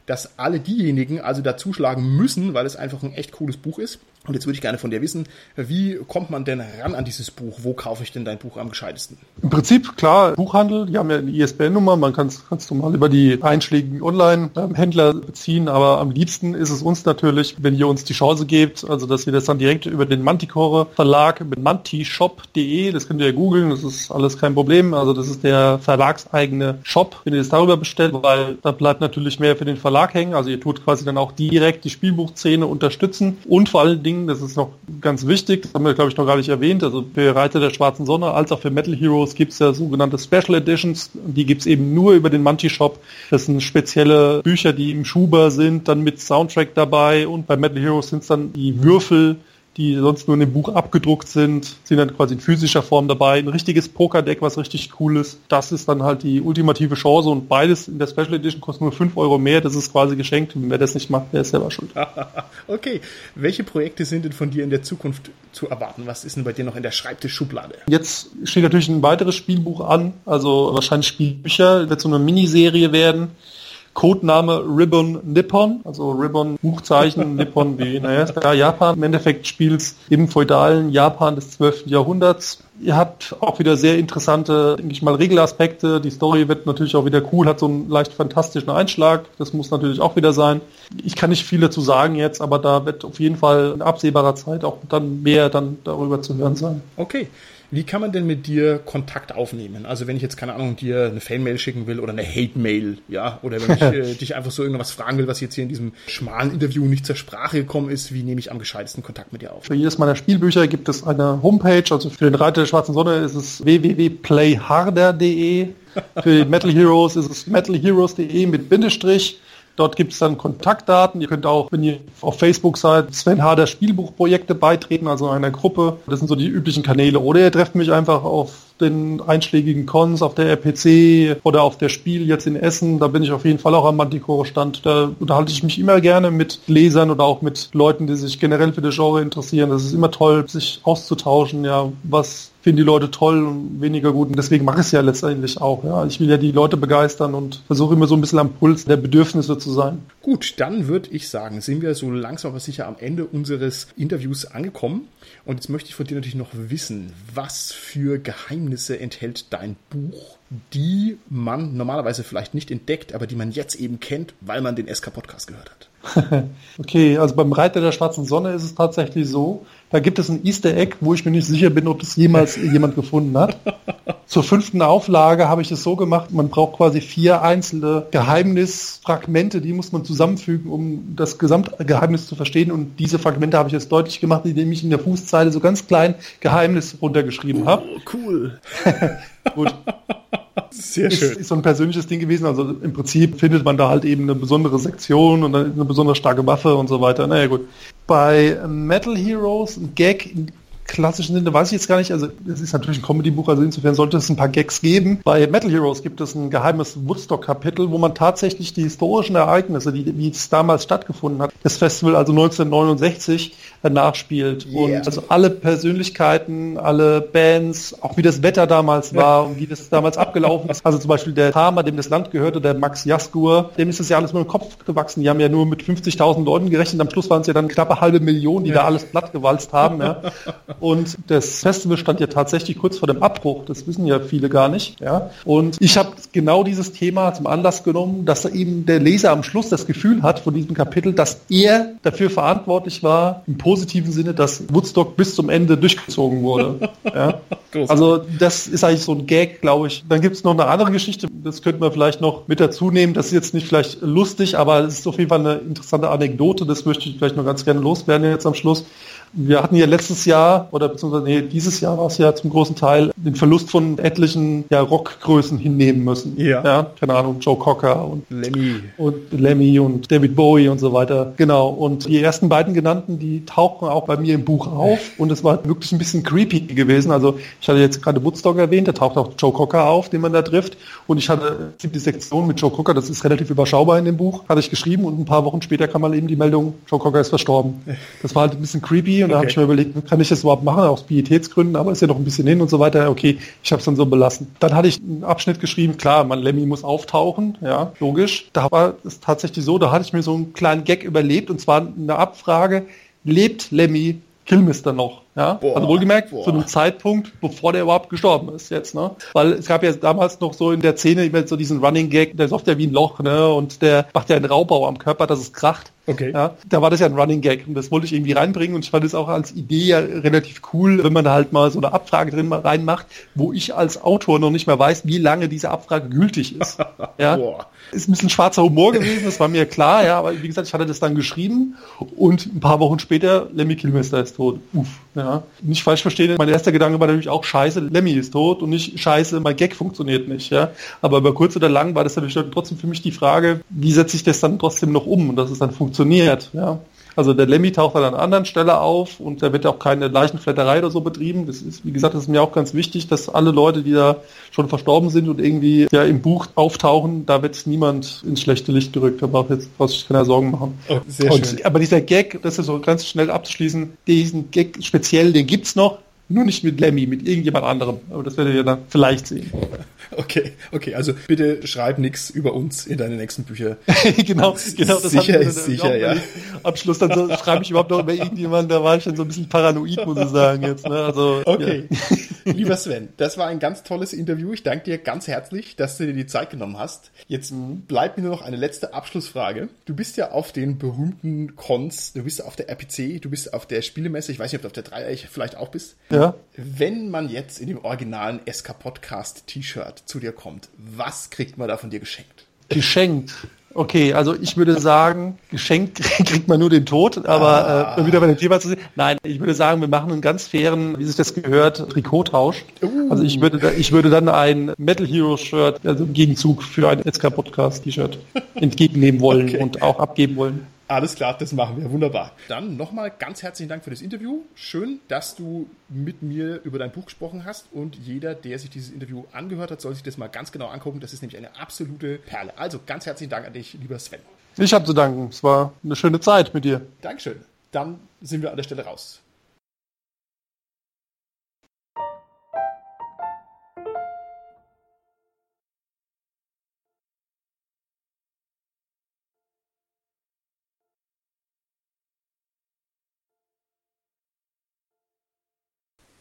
dass alle diejenigen also da zuschlagen müssen, weil es einfach ein echt cooles Buch ist. Und jetzt würde ich gerne von dir wissen, wie kommt man denn ran an dieses Buch? Wo kaufe ich denn dein Buch am gescheitesten? Im Prinzip, klar, Buchhandel, die haben ja eine ISBN-Nummer, man kann es kannst du mal über die einschlägigen Online-Händler beziehen, aber am liebsten ist es uns natürlich, wenn ihr uns die Chance gebt, also dass wir das dann direkt über den Manticore Verlag mit mantishop.de, das könnt ihr ja googeln, das ist alles kein Problem, also das ist der verlagseigene Shop, wenn ihr das darüber bestellt, weil da bleibt natürlich mehr für den Verlag hängen, also ihr tut quasi dann auch direkt die Spielbuchszene unterstützen. Und vor allen Dingen Dingen, das ist noch ganz wichtig, das haben wir, glaube ich, noch gar nicht erwähnt. Also für Reiter der Schwarzen Sonne als auch für Metal Heroes gibt es ja sogenannte Special Editions. Die gibt es eben nur über den Manti Shop. Das sind spezielle Bücher, die im Schuber sind, dann mit Soundtrack dabei und bei Metal Heroes sind es dann die Würfel, die sonst nur in dem Buch abgedruckt sind, sind dann quasi in physischer Form dabei. Ein richtiges Pokerdeck, was richtig cool ist. Das ist dann halt die ultimative Chance und beides in der Special Edition kostet nur 5 Euro mehr. Das ist quasi geschenkt. Wer das nicht macht, der ist selber schuld. okay. Welche Projekte sind denn von dir in der Zukunft zu erwarten? Was ist denn bei dir noch in der Schreibtischschublade? Jetzt steht natürlich ein weiteres Spielbuch an, also wahrscheinlich Spielbücher, wird so eine Miniserie werden. Codename Ribbon Nippon, also Ribbon Buchzeichen, Nippon wie, naja, ja, Japan. Im Endeffekt spielt im feudalen Japan des 12. Jahrhunderts. Ihr habt auch wieder sehr interessante, denke ich mal, Regelaspekte. Die Story wird natürlich auch wieder cool, hat so einen leicht fantastischen Einschlag. Das muss natürlich auch wieder sein. Ich kann nicht viel dazu sagen jetzt, aber da wird auf jeden Fall in absehbarer Zeit auch dann mehr dann darüber zu hören sein. Okay. Wie kann man denn mit dir Kontakt aufnehmen? Also wenn ich jetzt, keine Ahnung, dir eine Fanmail schicken will oder eine Hate-Mail, ja, oder wenn ich äh, dich einfach so irgendwas fragen will, was jetzt hier in diesem schmalen Interview nicht zur Sprache gekommen ist, wie nehme ich am gescheitesten Kontakt mit dir auf? Für jedes meiner Spielbücher gibt es eine Homepage, also für den Reiter der schwarzen Sonne ist es www.playharder.de, für Metal Heroes ist es metalheroes.de mit Bindestrich. Dort gibt es dann Kontaktdaten. Ihr könnt auch, wenn ihr auf Facebook seid, Sven Harder Spielbuchprojekte beitreten, also einer Gruppe. Das sind so die üblichen Kanäle. Oder ihr trefft mich einfach auf den einschlägigen Cons auf der RPC oder auf der Spiel jetzt in Essen. Da bin ich auf jeden Fall auch am Manticore-Stand. Da unterhalte ich mich immer gerne mit Lesern oder auch mit Leuten, die sich generell für das Genre interessieren. Das ist immer toll, sich auszutauschen. Ja, was finden die Leute toll und weniger gut. Und deswegen mache ich es ja letztendlich auch. Ja. Ich will ja die Leute begeistern und versuche immer so ein bisschen am Puls der Bedürfnisse zu sein. Gut, dann würde ich sagen, sind wir so langsam aber sicher am Ende unseres Interviews angekommen. Und jetzt möchte ich von dir natürlich noch wissen, was für Geheimnisse enthält dein Buch, die man normalerweise vielleicht nicht entdeckt, aber die man jetzt eben kennt, weil man den SK-Podcast gehört hat. okay, also beim Reiter der schwarzen Sonne ist es tatsächlich so, da gibt es ein Easter Egg, wo ich mir nicht sicher bin, ob das jemals jemand gefunden hat. Zur fünften Auflage habe ich es so gemacht, man braucht quasi vier einzelne Geheimnisfragmente, die muss man zusammenfügen, um das Gesamtgeheimnis zu verstehen. Und diese Fragmente habe ich jetzt deutlich gemacht, indem ich in der Fußzeile so ganz klein Geheimnis runtergeschrieben habe. Oh, cool. Gut. Sehr schön. Ist, ist so ein persönliches Ding gewesen. Also im Prinzip findet man da halt eben eine besondere Sektion und dann eine besonders starke Waffe und so weiter. Naja gut. Bei Metal Heroes, ein Gag klassischen Sinne weiß ich jetzt gar nicht. Also es ist natürlich ein Comedy-Buch, also insofern sollte es ein paar Gags geben. Bei Metal Heroes gibt es ein geheimes Woodstock-Kapitel, wo man tatsächlich die historischen Ereignisse, die, wie es damals stattgefunden hat, das Festival also 1969 äh, nachspielt. Yeah. Und also alle Persönlichkeiten, alle Bands, auch wie das Wetter damals war und wie das damals abgelaufen ist. Also zum Beispiel der Farmer, dem das Land gehörte, der Max Jaskur, dem ist das ja alles nur im Kopf gewachsen. Die haben ja nur mit 50.000 Leuten gerechnet. Am Schluss waren es ja dann knappe halbe Million, die ja. da alles plattgewalzt haben. Ja. Und das Festival stand ja tatsächlich kurz vor dem Abbruch. Das wissen ja viele gar nicht. Ja. Und ich habe genau dieses Thema zum Anlass genommen, dass eben der Leser am Schluss das Gefühl hat von diesem Kapitel, dass er dafür verantwortlich war, im positiven Sinne, dass Woodstock bis zum Ende durchgezogen wurde. ja. Also das ist eigentlich so ein Gag, glaube ich. Dann gibt es noch eine andere Geschichte, das könnten wir vielleicht noch mit dazu nehmen. Das ist jetzt nicht vielleicht lustig, aber es ist auf jeden Fall eine interessante Anekdote. Das möchte ich vielleicht noch ganz gerne loswerden jetzt am Schluss. Wir hatten ja letztes Jahr, oder beziehungsweise nee, dieses Jahr war es ja zum großen Teil, den Verlust von etlichen ja, Rockgrößen hinnehmen müssen. Ja. ja. Keine Ahnung, Joe Cocker und Lemmy. Und Lemmy und David Bowie und so weiter. Genau. Und die ersten beiden genannten, die tauchen auch bei mir im Buch auf. Und es war wirklich ein bisschen creepy gewesen. Also ich hatte jetzt gerade Woodstock erwähnt, da taucht auch Joe Cocker auf, den man da trifft. Und ich hatte die Sektion mit Joe Cocker, das ist relativ überschaubar in dem Buch, hatte ich geschrieben und ein paar Wochen später kam mal eben die Meldung, Joe Cocker ist verstorben. Das war halt ein bisschen creepy und da habe ich mir überlegt, kann ich das überhaupt machen, aus Pietätsgründen, aber ist ja noch ein bisschen hin und so weiter. Okay, ich habe es dann so belassen. Dann hatte ich einen Abschnitt geschrieben, klar, man Lemmy muss auftauchen, ja, logisch. Da war es tatsächlich so, da hatte ich mir so einen kleinen Gag überlebt und zwar eine Abfrage, lebt Lemmy Killmister noch? Ja, boah, also wohlgemerkt boah. zu einem Zeitpunkt, bevor der überhaupt gestorben ist jetzt, ne? Weil es gab ja damals noch so in der Szene immer so diesen Running Gag, der ist ja wie ein Loch, ne? Und der macht ja einen Raubbau am Körper, dass es kracht. Okay. Ja, da war das ja ein Running Gag und das wollte ich irgendwie reinbringen und ich fand es auch als Idee ja relativ cool, wenn man da halt mal so eine Abfrage drin reinmacht, wo ich als Autor noch nicht mehr weiß, wie lange diese Abfrage gültig ist. ja. Boah. Ist ein bisschen schwarzer Humor gewesen, das war mir klar, ja, aber wie gesagt, ich hatte das dann geschrieben und ein paar Wochen später, Lemmy Kilmister ist tot. Uff, ja. Nicht falsch verstehen, mein erster Gedanke war natürlich auch, scheiße, Lemmy ist tot und nicht scheiße, mein Gag funktioniert nicht, ja. Aber über kurz oder lang war das natürlich trotzdem für mich die Frage, wie setze ich das dann trotzdem noch um und dass es dann funktioniert, ja. Also der Lemmy taucht an einer anderen Stelle auf und da wird auch keine Leichenflatterei oder so betrieben. Das ist, wie gesagt, das ist mir auch ganz wichtig, dass alle Leute, die da schon verstorben sind und irgendwie ja im Buch auftauchen, da wird niemand ins schlechte Licht gerückt. Da braucht jetzt braucht sich keiner Sorgen machen. Oh, und, aber dieser Gag, das ist so ganz schnell abzuschließen, diesen Gag speziell, den gibt's noch, nur nicht mit Lemmy, mit irgendjemand anderem. Aber das werdet ihr dann vielleicht sehen. Okay, okay, also bitte schreib nichts über uns in deine nächsten Bücher. genau, genau, das sicher ist sicher, ja. Am Schluss dann so, schreibe ich überhaupt noch über irgendjemanden, da war ich dann so ein bisschen paranoid, muss ich sagen jetzt. Ne? Also, okay, ja. lieber Sven, das war ein ganz tolles Interview. Ich danke dir ganz herzlich, dass du dir die Zeit genommen hast. Jetzt bleibt mir nur noch eine letzte Abschlussfrage. Du bist ja auf den berühmten Cons, du bist auf der RPC, du bist auf der Spielemesse, ich weiß nicht, ob du auf der Dreier vielleicht auch bist. Ja. Wenn man jetzt in dem originalen SK Podcast T-Shirt zu dir kommt, was kriegt man da von dir geschenkt? Geschenkt. Okay, also ich würde sagen, geschenkt kriegt man nur den Tod, aber ah. äh, wieder bei dem Thema zu sehen. Nein, ich würde sagen, wir machen einen ganz fairen, wie sich das gehört, Trikottausch. Uh. Also ich würde, ich würde dann ein Metal Hero Shirt, also im Gegenzug für ein SK Podcast T-Shirt entgegennehmen wollen okay. und auch abgeben wollen. Alles klar, das machen wir. Wunderbar. Dann nochmal ganz herzlichen Dank für das Interview. Schön, dass du mit mir über dein Buch gesprochen hast. Und jeder, der sich dieses Interview angehört hat, soll sich das mal ganz genau angucken. Das ist nämlich eine absolute Perle. Also ganz herzlichen Dank an dich, lieber Sven. Ich habe zu danken. Es war eine schöne Zeit mit dir. Dankeschön. Dann sind wir an der Stelle raus.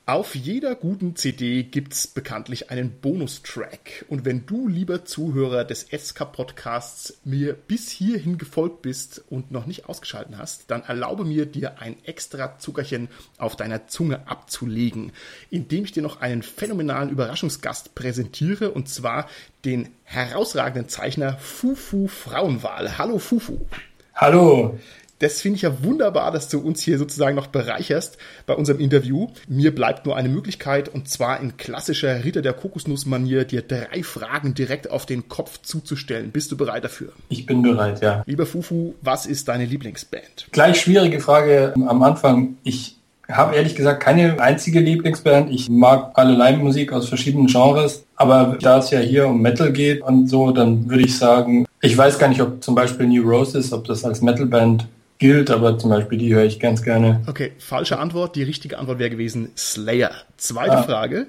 Auf jeder guten CD gibt's bekanntlich einen Bonustrack. Und wenn du, lieber Zuhörer des SK Podcasts, mir bis hierhin gefolgt bist und noch nicht ausgeschalten hast, dann erlaube mir, dir ein extra Zuckerchen auf deiner Zunge abzulegen, indem ich dir noch einen phänomenalen Überraschungsgast präsentiere, und zwar den herausragenden Zeichner Fufu Frauenwahl. Hallo Fufu. Hallo das finde ich ja wunderbar, dass du uns hier sozusagen noch bereicherst bei unserem Interview. Mir bleibt nur eine Möglichkeit und zwar in klassischer Ritter der Kokosnuss-Manier dir drei Fragen direkt auf den Kopf zuzustellen. Bist du bereit dafür? Ich bin bereit, ja. Lieber Fufu, was ist deine Lieblingsband? Gleich schwierige Frage am Anfang. Ich habe ehrlich gesagt keine einzige Lieblingsband. Ich mag allerlei Musik aus verschiedenen Genres. Aber da es ja hier um Metal geht und so, dann würde ich sagen, ich weiß gar nicht, ob zum Beispiel New Roses, ob das als Metalband gilt, aber zum Beispiel die höre ich ganz gerne. Okay, falsche Antwort. Die richtige Antwort wäre gewesen Slayer. Zweite ah. Frage.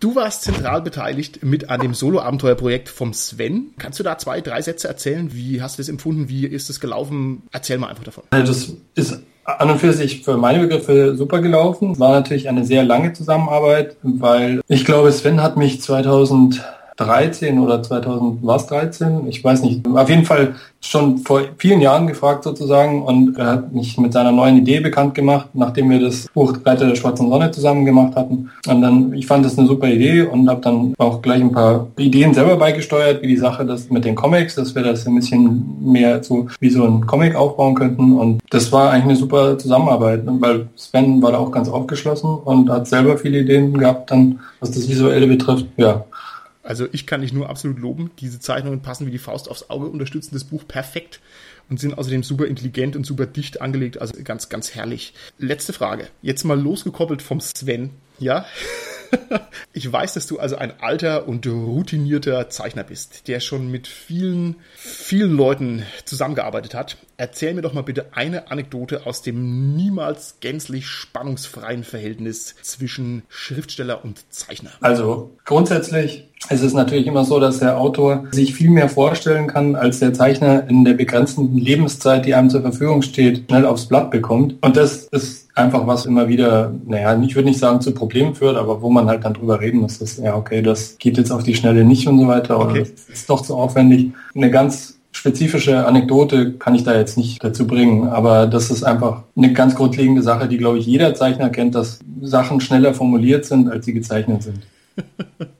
Du warst zentral beteiligt mit an dem Solo-Abenteuerprojekt vom Sven. Kannst du da zwei, drei Sätze erzählen? Wie hast du das empfunden? Wie ist es gelaufen? Erzähl mal einfach davon. Also das ist an und für sich für meine Begriffe super gelaufen. War natürlich eine sehr lange Zusammenarbeit, weil ich glaube, Sven hat mich 2000 13 oder 2000, war es 13? Ich weiß nicht. Auf jeden Fall schon vor vielen Jahren gefragt sozusagen und er hat mich mit seiner neuen Idee bekannt gemacht, nachdem wir das Buch Reiter der schwarzen Sonne zusammen gemacht hatten. Und dann, ich fand das eine super Idee und habe dann auch gleich ein paar Ideen selber beigesteuert, wie die Sache das mit den Comics, dass wir das ein bisschen mehr so wie so ein Comic aufbauen könnten. Und das war eigentlich eine super Zusammenarbeit, weil Sven war da auch ganz aufgeschlossen und hat selber viele Ideen gehabt, dann was das Visuelle betrifft. Ja, also ich kann dich nur absolut loben. Diese Zeichnungen passen wie die Faust aufs Auge, unterstützen das Buch perfekt und sind außerdem super intelligent und super dicht angelegt. Also ganz, ganz herrlich. Letzte Frage. Jetzt mal losgekoppelt vom Sven. Ja? ich weiß, dass du also ein alter und routinierter Zeichner bist, der schon mit vielen, vielen Leuten zusammengearbeitet hat. Erzähl mir doch mal bitte eine Anekdote aus dem niemals gänzlich spannungsfreien Verhältnis zwischen Schriftsteller und Zeichner. Also grundsätzlich ist es natürlich immer so, dass der Autor sich viel mehr vorstellen kann, als der Zeichner in der begrenzten Lebenszeit, die einem zur Verfügung steht, schnell aufs Blatt bekommt. Und das ist einfach was immer wieder, naja, ich würde nicht sagen zu Problemen führt, aber wo man halt dann drüber reden muss, dass, ja, okay, das geht jetzt auf die Schnelle nicht und so weiter, oder okay. das ist doch zu aufwendig. Eine ganz spezifische Anekdote kann ich da jetzt nicht dazu bringen, aber das ist einfach eine ganz grundlegende Sache, die, glaube ich, jeder Zeichner kennt, dass Sachen schneller formuliert sind, als sie gezeichnet sind.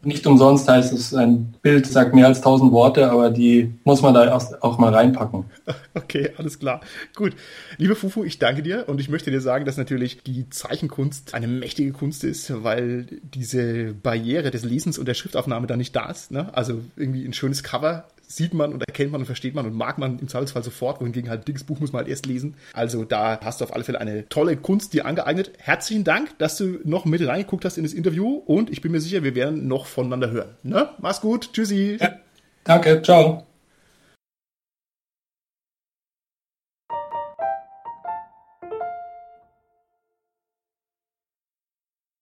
Nicht umsonst heißt es, ein Bild sagt mehr als tausend Worte, aber die muss man da auch mal reinpacken. Okay, alles klar. Gut. Liebe Fufu, ich danke dir und ich möchte dir sagen, dass natürlich die Zeichenkunst eine mächtige Kunst ist, weil diese Barriere des Lesens und der Schriftaufnahme da nicht da ist. Ne? Also irgendwie ein schönes Cover sieht man und erkennt man und versteht man und mag man im Zweifelsfall sofort, wohingegen halt dickes Buch muss man halt erst lesen. Also da hast du auf alle Fälle eine tolle Kunst dir angeeignet. Herzlichen Dank, dass du noch mit reingeguckt hast in das Interview und ich bin mir sicher, wir werden noch voneinander hören. Ne? Mach's gut, tschüssi. Ja, danke, ciao.